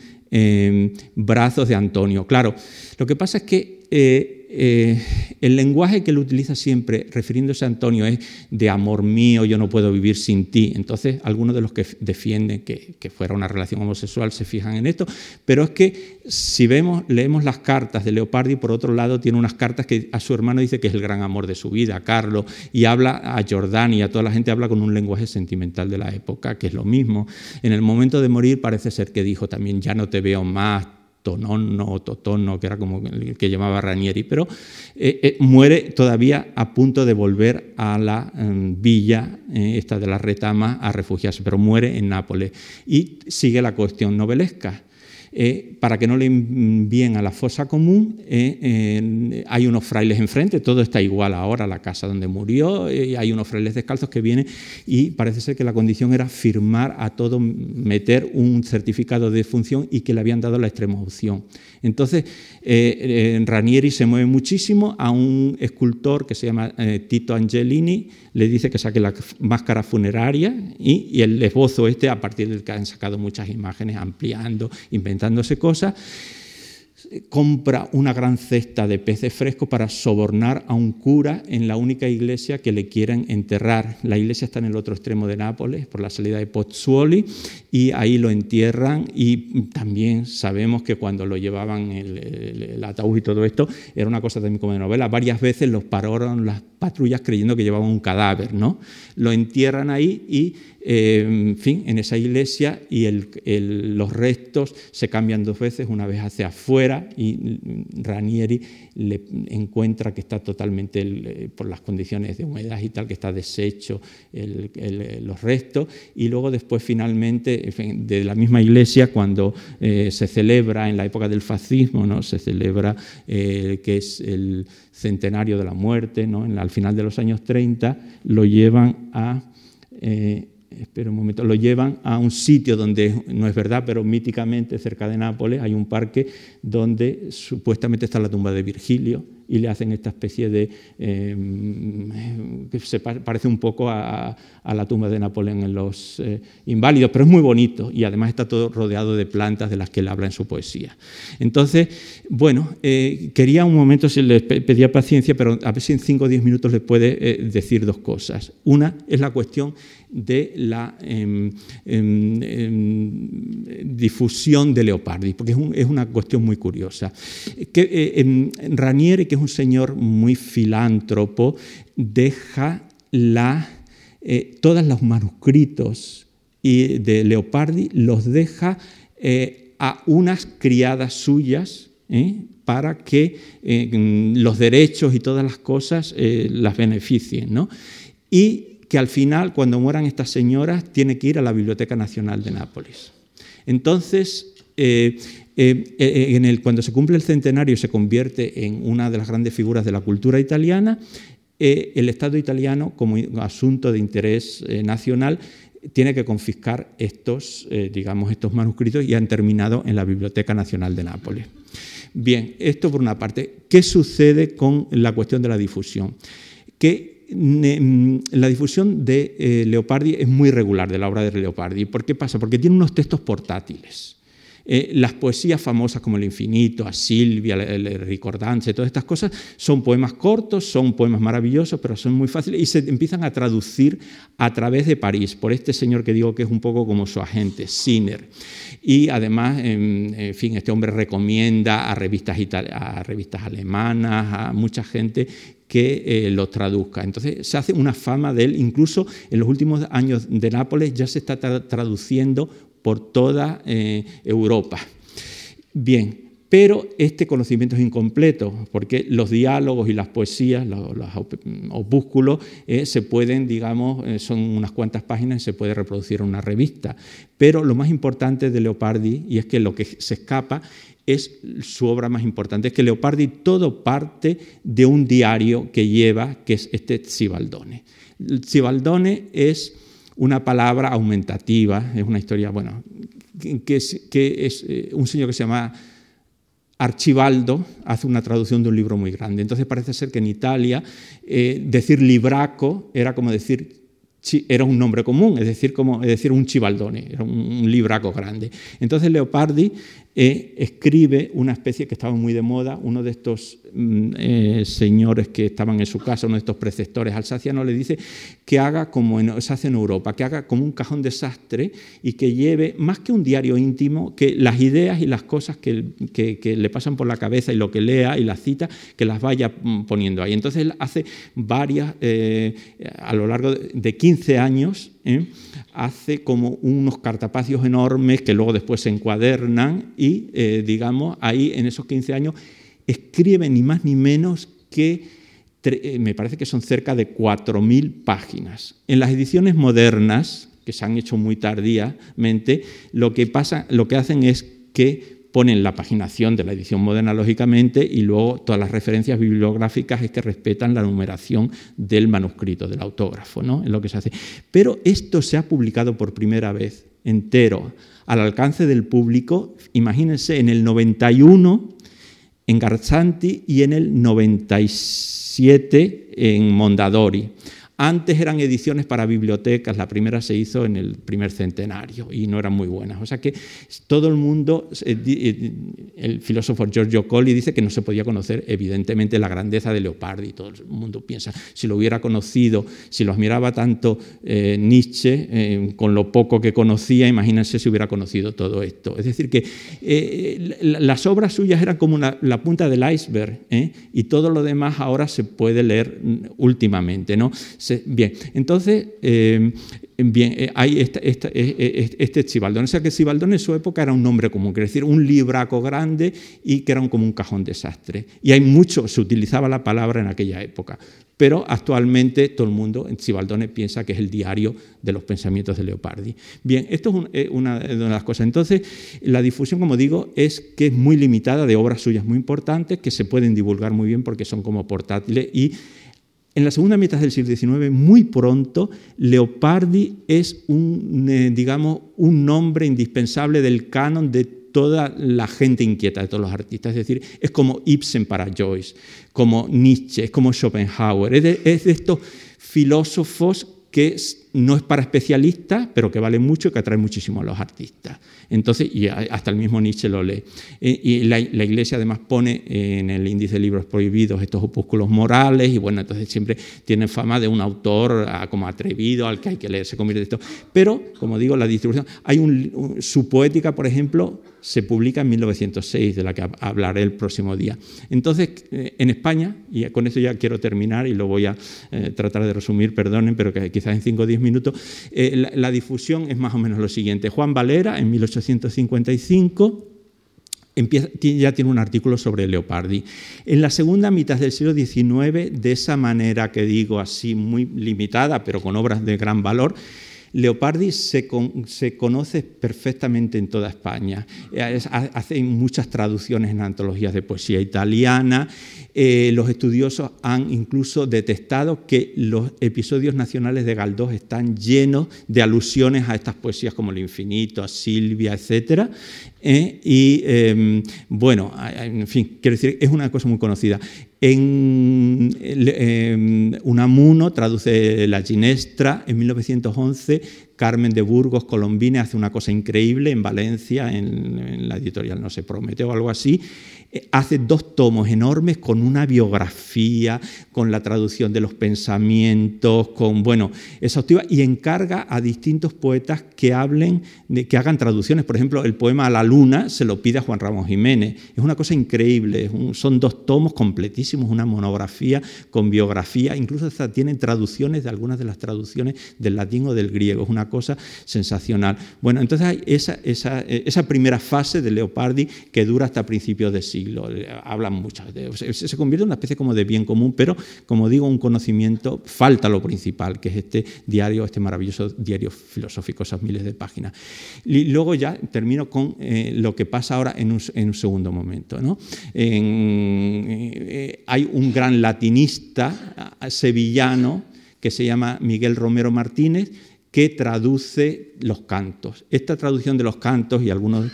brazos de Antonio. Claro, lo que pasa es que eh, eh, el lenguaje que él utiliza siempre refiriéndose a Antonio es de amor mío, yo no puedo vivir sin ti. Entonces, algunos de los que defienden que, fuera una relación homosexual se fijan en esto, pero es que si vemos, leemos las cartas de Leopardi, por otro lado, tiene unas cartas que a su hermano dice que es el gran amor de su vida, a Carlos, y habla a Jordán a toda la gente habla con un lenguaje sentimental de la época, que es lo mismo. En el momento de morir parece ser que dijo también, ya no te veo más, Tonono o Totono, que era como el que llamaba Ranieri, pero eh, eh, muere todavía a punto de volver a la em, villa, eh, esta de la retama, a refugiarse, pero muere en Nápoles. Y sigue la cuestión novelesca. Eh, para que no le envíen a la fosa común, eh, hay unos frailes enfrente, todo está igual ahora, la casa donde murió, eh, hay unos frailes descalzos que vienen y parece ser que la condición era firmar a todo, meter un certificado de función y que le habían dado la extrema opción. Entonces, Ranieri se mueve muchísimo a un escultor que se llama Tito Angelini, le dice que saque la máscara funeraria y, y el esbozo este, a partir del que han sacado muchas imágenes, ampliando, inventándose cosas compra una gran cesta de peces frescos para sobornar a un cura en la única iglesia que le quieren enterrar. La iglesia está en el otro extremo de Nápoles, por la salida de Pozzuoli, y ahí lo entierran. Y también sabemos que cuando lo llevaban el, ataúd y todo esto, era una cosa también como de novela. Varias veces los pararon las patrullas creyendo que llevaban un cadáver, ¿no? Lo entierran ahí y eh, en fin, en esa iglesia y los restos se cambian dos veces, una vez hacia afuera fuera y Ranieri le encuentra que está totalmente, eh, por las condiciones de humedad y tal, que está deshecho los restos. Y luego después finalmente, de la misma iglesia, cuando eh, se celebra en la época del fascismo, ¿no? se celebra que es el centenario de la muerte, ¿no? al final de los años 30, lo llevan a espera un momento, lo llevan a un sitio donde, no es verdad, pero míticamente cerca de Nápoles hay un parque donde supuestamente está la tumba de Virgilio y le hacen esta especie de... Em, que se parece un poco a, la tumba de Napoleón en los eh, inválidos, pero es muy bonito y además está todo rodeado de plantas de las que él habla en su poesía. Entonces, bueno, eh, quería un momento, si les pedía paciencia, pero a ver si en 5 o 10 minutos les puede eh, decir dos cosas. Una es la cuestión de la em, em, difusión de Leopardi, porque es, una cuestión muy curiosa. Que, Ranieri, que es un señor muy filántropo, deja la, eh, todos los manuscritos de Leopardi, los deja eh, a unas criadas suyas ¿eh? para que los derechos y todas las cosas las beneficien. ¿no? Y que al final, cuando mueran estas señoras, tiene que ir a la Biblioteca Nacional de Nápoles. Entonces, eh, el, cuando se cumple el centenario se convierte en una de las grandes figuras de la cultura italiana, eh, el Estado italiano, como asunto de interés nacional, tiene que confiscar estos, digamos, estos manuscritos y han terminado en la Biblioteca Nacional de Nápoles. Bien, esto por una parte. ¿Qué sucede con la cuestión de la difusión? Que mm, la difusión de Leopardi es muy regular, de la obra de Leopardi. ¿Por qué pasa? Porque tiene unos textos portátiles. Eh, las poesías famosas como El Infinito, a Silvia, el, Ricordance, todas estas cosas, son poemas cortos, son poemas maravillosos, pero son muy fáciles y se empiezan a traducir a través de París, por este señor que digo que es un poco como su agente, Sinner. Y además, en, fin, este hombre recomienda a revistas, a revistas alemanas, a mucha gente que eh, lo traduzca. Entonces se hace una fama de él, incluso en los últimos años de Nápoles ya se está traduciendo por toda eh, Europa. Bien, pero este conocimiento es incompleto, porque los diálogos y las poesías, los, opúsculos, eh, se pueden, digamos, eh, son unas cuantas páginas y se puede reproducir en una revista. Pero lo más importante de Leopardi, y es que lo que se escapa es su obra más importante, es que Leopardi todo parte de un diario que lleva, que es este Cibaldone. Cibaldone es una palabra aumentativa, es una historia, bueno, que es, que es eh, un señor que se llama Archibaldo, hace una traducción de un libro muy grande. Entonces parece ser que en Italia eh, decir libraco era como decir era un nombre común, es decir, como, es decir un chivaldone, era un, libraco grande. Entonces Leopardi eh, escribe una especie que estaba muy de moda, uno de estos mm, eh, señores que estaban en su casa, uno de estos preceptores alsacianos, le dice que haga como se hace en Europa, que haga como un cajón desastre y que lleve, más que un diario íntimo, que las ideas y las cosas que, le pasan por la cabeza y lo que lea y las cita, que las vaya mm, poniendo ahí. Entonces él hace varias, eh, a lo largo de 15 años, hace como unos cartapacios enormes que luego después se encuadernan y, eh, digamos, ahí en esos 15 años escribe ni más ni menos que, eh, me parece que son cerca de 4.000 páginas. En las ediciones modernas, que se han hecho muy tardíamente, lo que, pasa, lo que hacen es que ponen la paginación de la edición moderna, lógicamente, y luego todas las referencias bibliográficas es que respetan la numeración del manuscrito, del autógrafo, ¿no? En lo que se hace. Pero esto se ha publicado por primera vez entero, al alcance del público, imagínense, en el 91 en Garzanti y en el 97 en Mondadori. Antes eran ediciones para bibliotecas, la primera se hizo en el primer centenario y no eran muy buenas. O sea que todo el mundo, eh, eh, el filósofo Giorgio Colli dice que no se podía conocer evidentemente la grandeza de Leopardi. Todo el mundo piensa, si lo hubiera conocido, si lo admiraba tanto eh, Nietzsche, con lo poco que conocía, imagínense si hubiera conocido todo esto. Es decir, que las obras suyas eran como la punta del iceberg y todo lo demás ahora se puede leer mm, últimamente. ¿no? Bien, entonces, eh, Bien, eh, hay este, este, este, Chivaldón. O sea que Chivaldón en su época era un nombre común, quiere decir, un libraco grande y que era como un cajón desastre. Y hay mucho, se utilizaba la palabra en aquella época. Pero actualmente todo el mundo en Chivaldone piensa que es el diario de los pensamientos de Leopardi. Bien, esto es una de las cosas. Entonces, la difusión, como digo, es que es muy limitada de obras suyas muy importantes que se pueden divulgar muy bien porque son como portátiles y en la segunda mitad del siglo XIX, muy pronto, Leopardi es un, eh, digamos, un nombre indispensable del canon de toda la gente inquieta, de todos los artistas. Es decir, es como Ibsen para Joyce, como Nietzsche, es como Schopenhauer. Es de, es de estos filósofos que no es para especialistas, pero que vale mucho y que atrae muchísimo a los artistas. Entonces, y hasta el mismo Nietzsche lo lee. Y la, Iglesia además pone en el índice de libros prohibidos estos opúsculos morales y bueno, entonces siempre tiene fama de un autor ah, como atrevido al que hay que leer, se convierte esto. Pero, como digo, la distribución, hay un, su poética, por ejemplo, se publica en 1906, de la que hablaré el próximo día. Entonces, eh, en España, y con eso ya quiero terminar y lo voy a eh, tratar de resumir, perdonen, pero que quizás en 5 o 10 minutos, la, la difusión es más o menos lo siguiente. Juan Valera, en 1800 1855 ya tiene un artículo sobre Leopardi. En la segunda mitad del siglo XIX, de esa manera que digo así muy limitada, pero con obras de gran valor, Leopardi se, conoce perfectamente en toda España. Hace muchas traducciones en antologías de poesía italiana. Eh, los estudiosos han incluso detectado que los episodios nacionales de Galdós están llenos de alusiones a estas poesías como El infinito, a Silvia, etc. Eh, y em, bueno, en fin, quiero decir, es una cosa muy conocida. En, Unamuno traduce La Ginestra en 1911, Carmen de Burgos Colombine hace una cosa increíble en Valencia, en, en la editorial No se promete o algo así, hace dos tomos enormes con una biografía, con la traducción de los pensamientos, con, bueno, exhaustiva, y encarga a distintos poetas que hablen, que hagan traducciones. Por ejemplo, el poema A la luna se lo pide a Juan Ramos Jiménez. Es una cosa increíble, son dos tomos completísimos, una monografía con biografía, incluso hasta tienen traducciones de algunas de las traducciones del latín o del griego. Es una cosa sensacional. Bueno, entonces hay esa, esa, esa primera fase de Leopardi que dura hasta principios de siglo hablan mucho, se convierte en una especie como de bien común, pero como digo, un conocimiento, falta lo principal, que es este diario, este maravilloso diario filosófico, esas miles de páginas. Y luego ya termino con eh, lo que pasa ahora en un, segundo momento. Eh, hay un gran latinista sevillano que se llama Miguel Romero Martínez, que traduce los cantos. Esta traducción de los cantos y algunos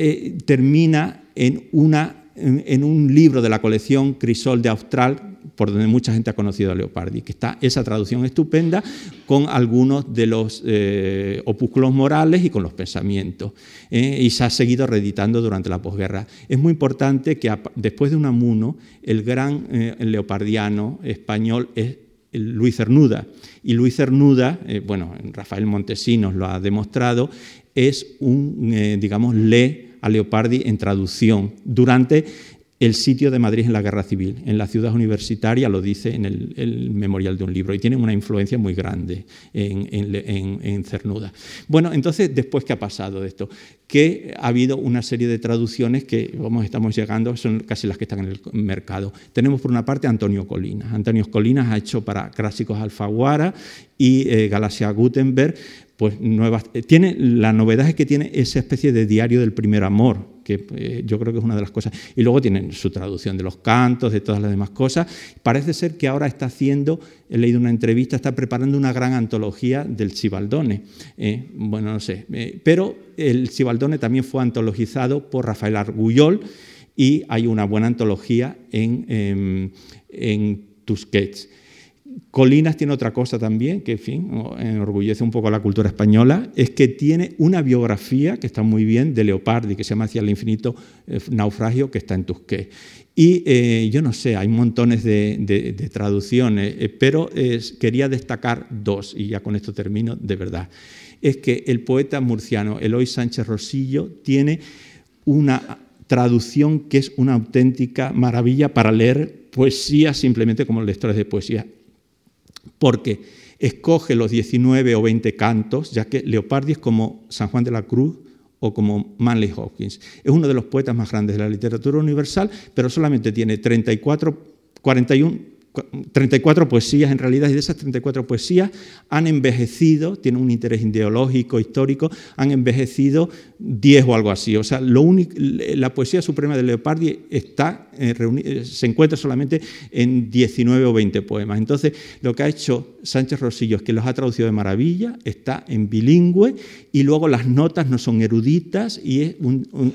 eh, termina en, una, en, un libro de la colección Crisol de Austral, por donde mucha gente ha conocido a Leopardi, que está esa traducción estupenda con algunos de los eh, opúsculos morales y con los pensamientos. Eh, y se ha seguido reeditando durante la posguerra. Es muy importante que después de Unamuno, el gran leopardiano español es Luis Cernuda. Y Luis Cernuda, bueno, Rafael Montesinos lo ha demostrado, es un, digamos, le a Leopardi en traducción durante el sitio de Madrid en la Guerra Civil. En la ciudad universitaria lo dice en el, memorial de un libro y tiene una influencia muy grande en, Cernuda. Bueno, entonces, después, ¿qué ha pasado de esto? Que ha habido una serie de traducciones que, vamos, estamos llegando, son casi las que están en el mercado. Tenemos por una parte Antonio Colinas. Antonio Colinas ha hecho para Clásicos Alfaguara y eh, Galaxia Gutenberg pues nuevas, eh, tiene, la novedad es que tiene esa especie de diario del primer amor, que eh, yo creo que es una de las cosas. Y luego tienen su traducción de los cantos, de todas las demás cosas. Parece ser que ahora está haciendo, he leído una entrevista, está preparando una gran antología del Cibaldone. Eh, bueno, no sé. pero el Cibaldone también fue antologizado por Rafael Argullol y hay una buena antología en, en, en Tusquets. Colinas tiene otra cosa también, que en fin, enorgullece un poco a la cultura española, es que tiene una biografía que está muy bien de Leopardi, que se llama Hacia el infinito eh, naufragio, que está en Tusqué. Y eh, yo no sé, hay montones de, traducciones, eh, pero quería destacar dos, y ya con esto termino de verdad. Es que el poeta murciano Eloy Sánchez Rosillo tiene una traducción que es una auténtica maravilla para leer poesía simplemente como lectores de poesía porque escoge los 19 o 20 cantos, ya que Leopardi es como San Juan de la Cruz o como Manley Hopkins. Es uno de los poetas más grandes de la literatura universal, pero solamente tiene 34, 41 34 poesías en realidad, y de esas 34 poesías han envejecido, tienen un interés ideológico, histórico, han envejecido 10 o algo así. O sea, lo único, la poesía suprema de Leopardi está, eh, eh, se encuentra solamente en 19 o 20 poemas. Entonces, lo que ha hecho Sánchez Rosillo es que los ha traducido de maravilla, está en bilingüe y luego las notas no son eruditas y es,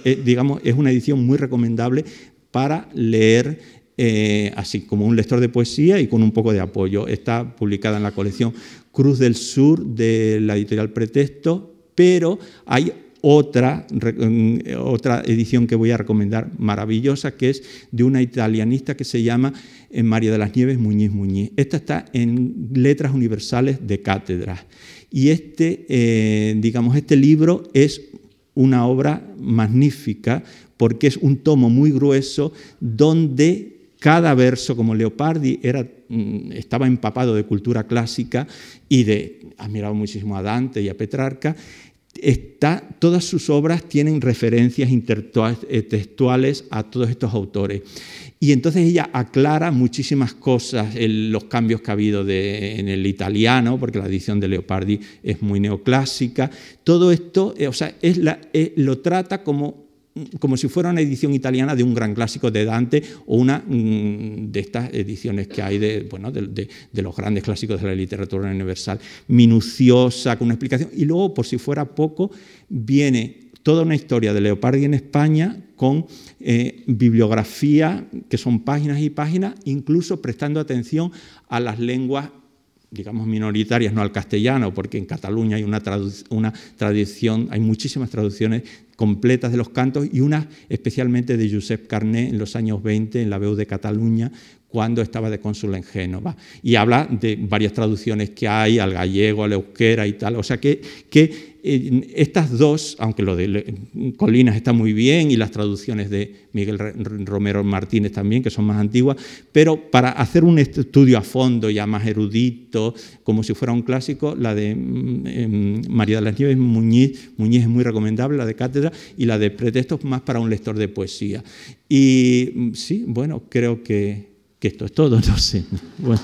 eh, digamos, es una edición muy recomendable para leer eh, así como un lector de poesía y con un poco de apoyo. Está publicada en la colección Cruz del Sur de la editorial Pretexto, pero hay otra, mm, otra edición que voy a recomendar maravillosa, que es de una italianista que se llama eh, María de las Nieves Muñiz Muñiz. Esta está en Letras Universales de Cátedras. Y este, eh, digamos, este libro es una obra magnífica porque es un tomo muy grueso donde cada verso, como Leopardi, era, mm, estaba empapado de cultura clásica y de, admiraba muchísimo a Dante y a Petrarca, está, todas sus obras tienen referencias intertextuales a todos estos autores. Y entonces ella aclara muchísimas cosas, los cambios que ha habido en el italiano, porque la edición de Leopardi es muy neoclásica. Todo esto, eh, o sea, es la, eh, lo trata como como si fuera una edición italiana de un gran clásico de Dante o una mm, de estas ediciones que hay de, bueno, de, los grandes clásicos de la literatura universal, minuciosa, con una explicación. Y luego, por si fuera poco, viene toda una historia de Leopardi en España con eh, bibliografía, que son páginas y páginas, incluso prestando atención a las lenguas digamos, minoritarias, no al castellano, porque en Cataluña hay una, una tradición, hay muchísimas traducciones completas de los cantos y una especialmente de Josep Carné en los años 20 en la Veu de Cataluña cuando estaba de cónsul en Génova. Y habla de varias traducciones que hay al gallego, al euskera y tal. O sea que, que estas dos, aunque lo de Colinas está muy bien y las traducciones de Miguel Romero Martínez también, que son más antiguas, pero para hacer un estudio a fondo ya más erudito, como si fuera un clásico, la de mm, em, María de las Nieves Muñiz, Muñiz es muy recomendable, la de Cátedra, y la de Pretextos más para un lector de poesía. Y mm, sí, bueno, creo que, esto es todo, no sé. Bueno.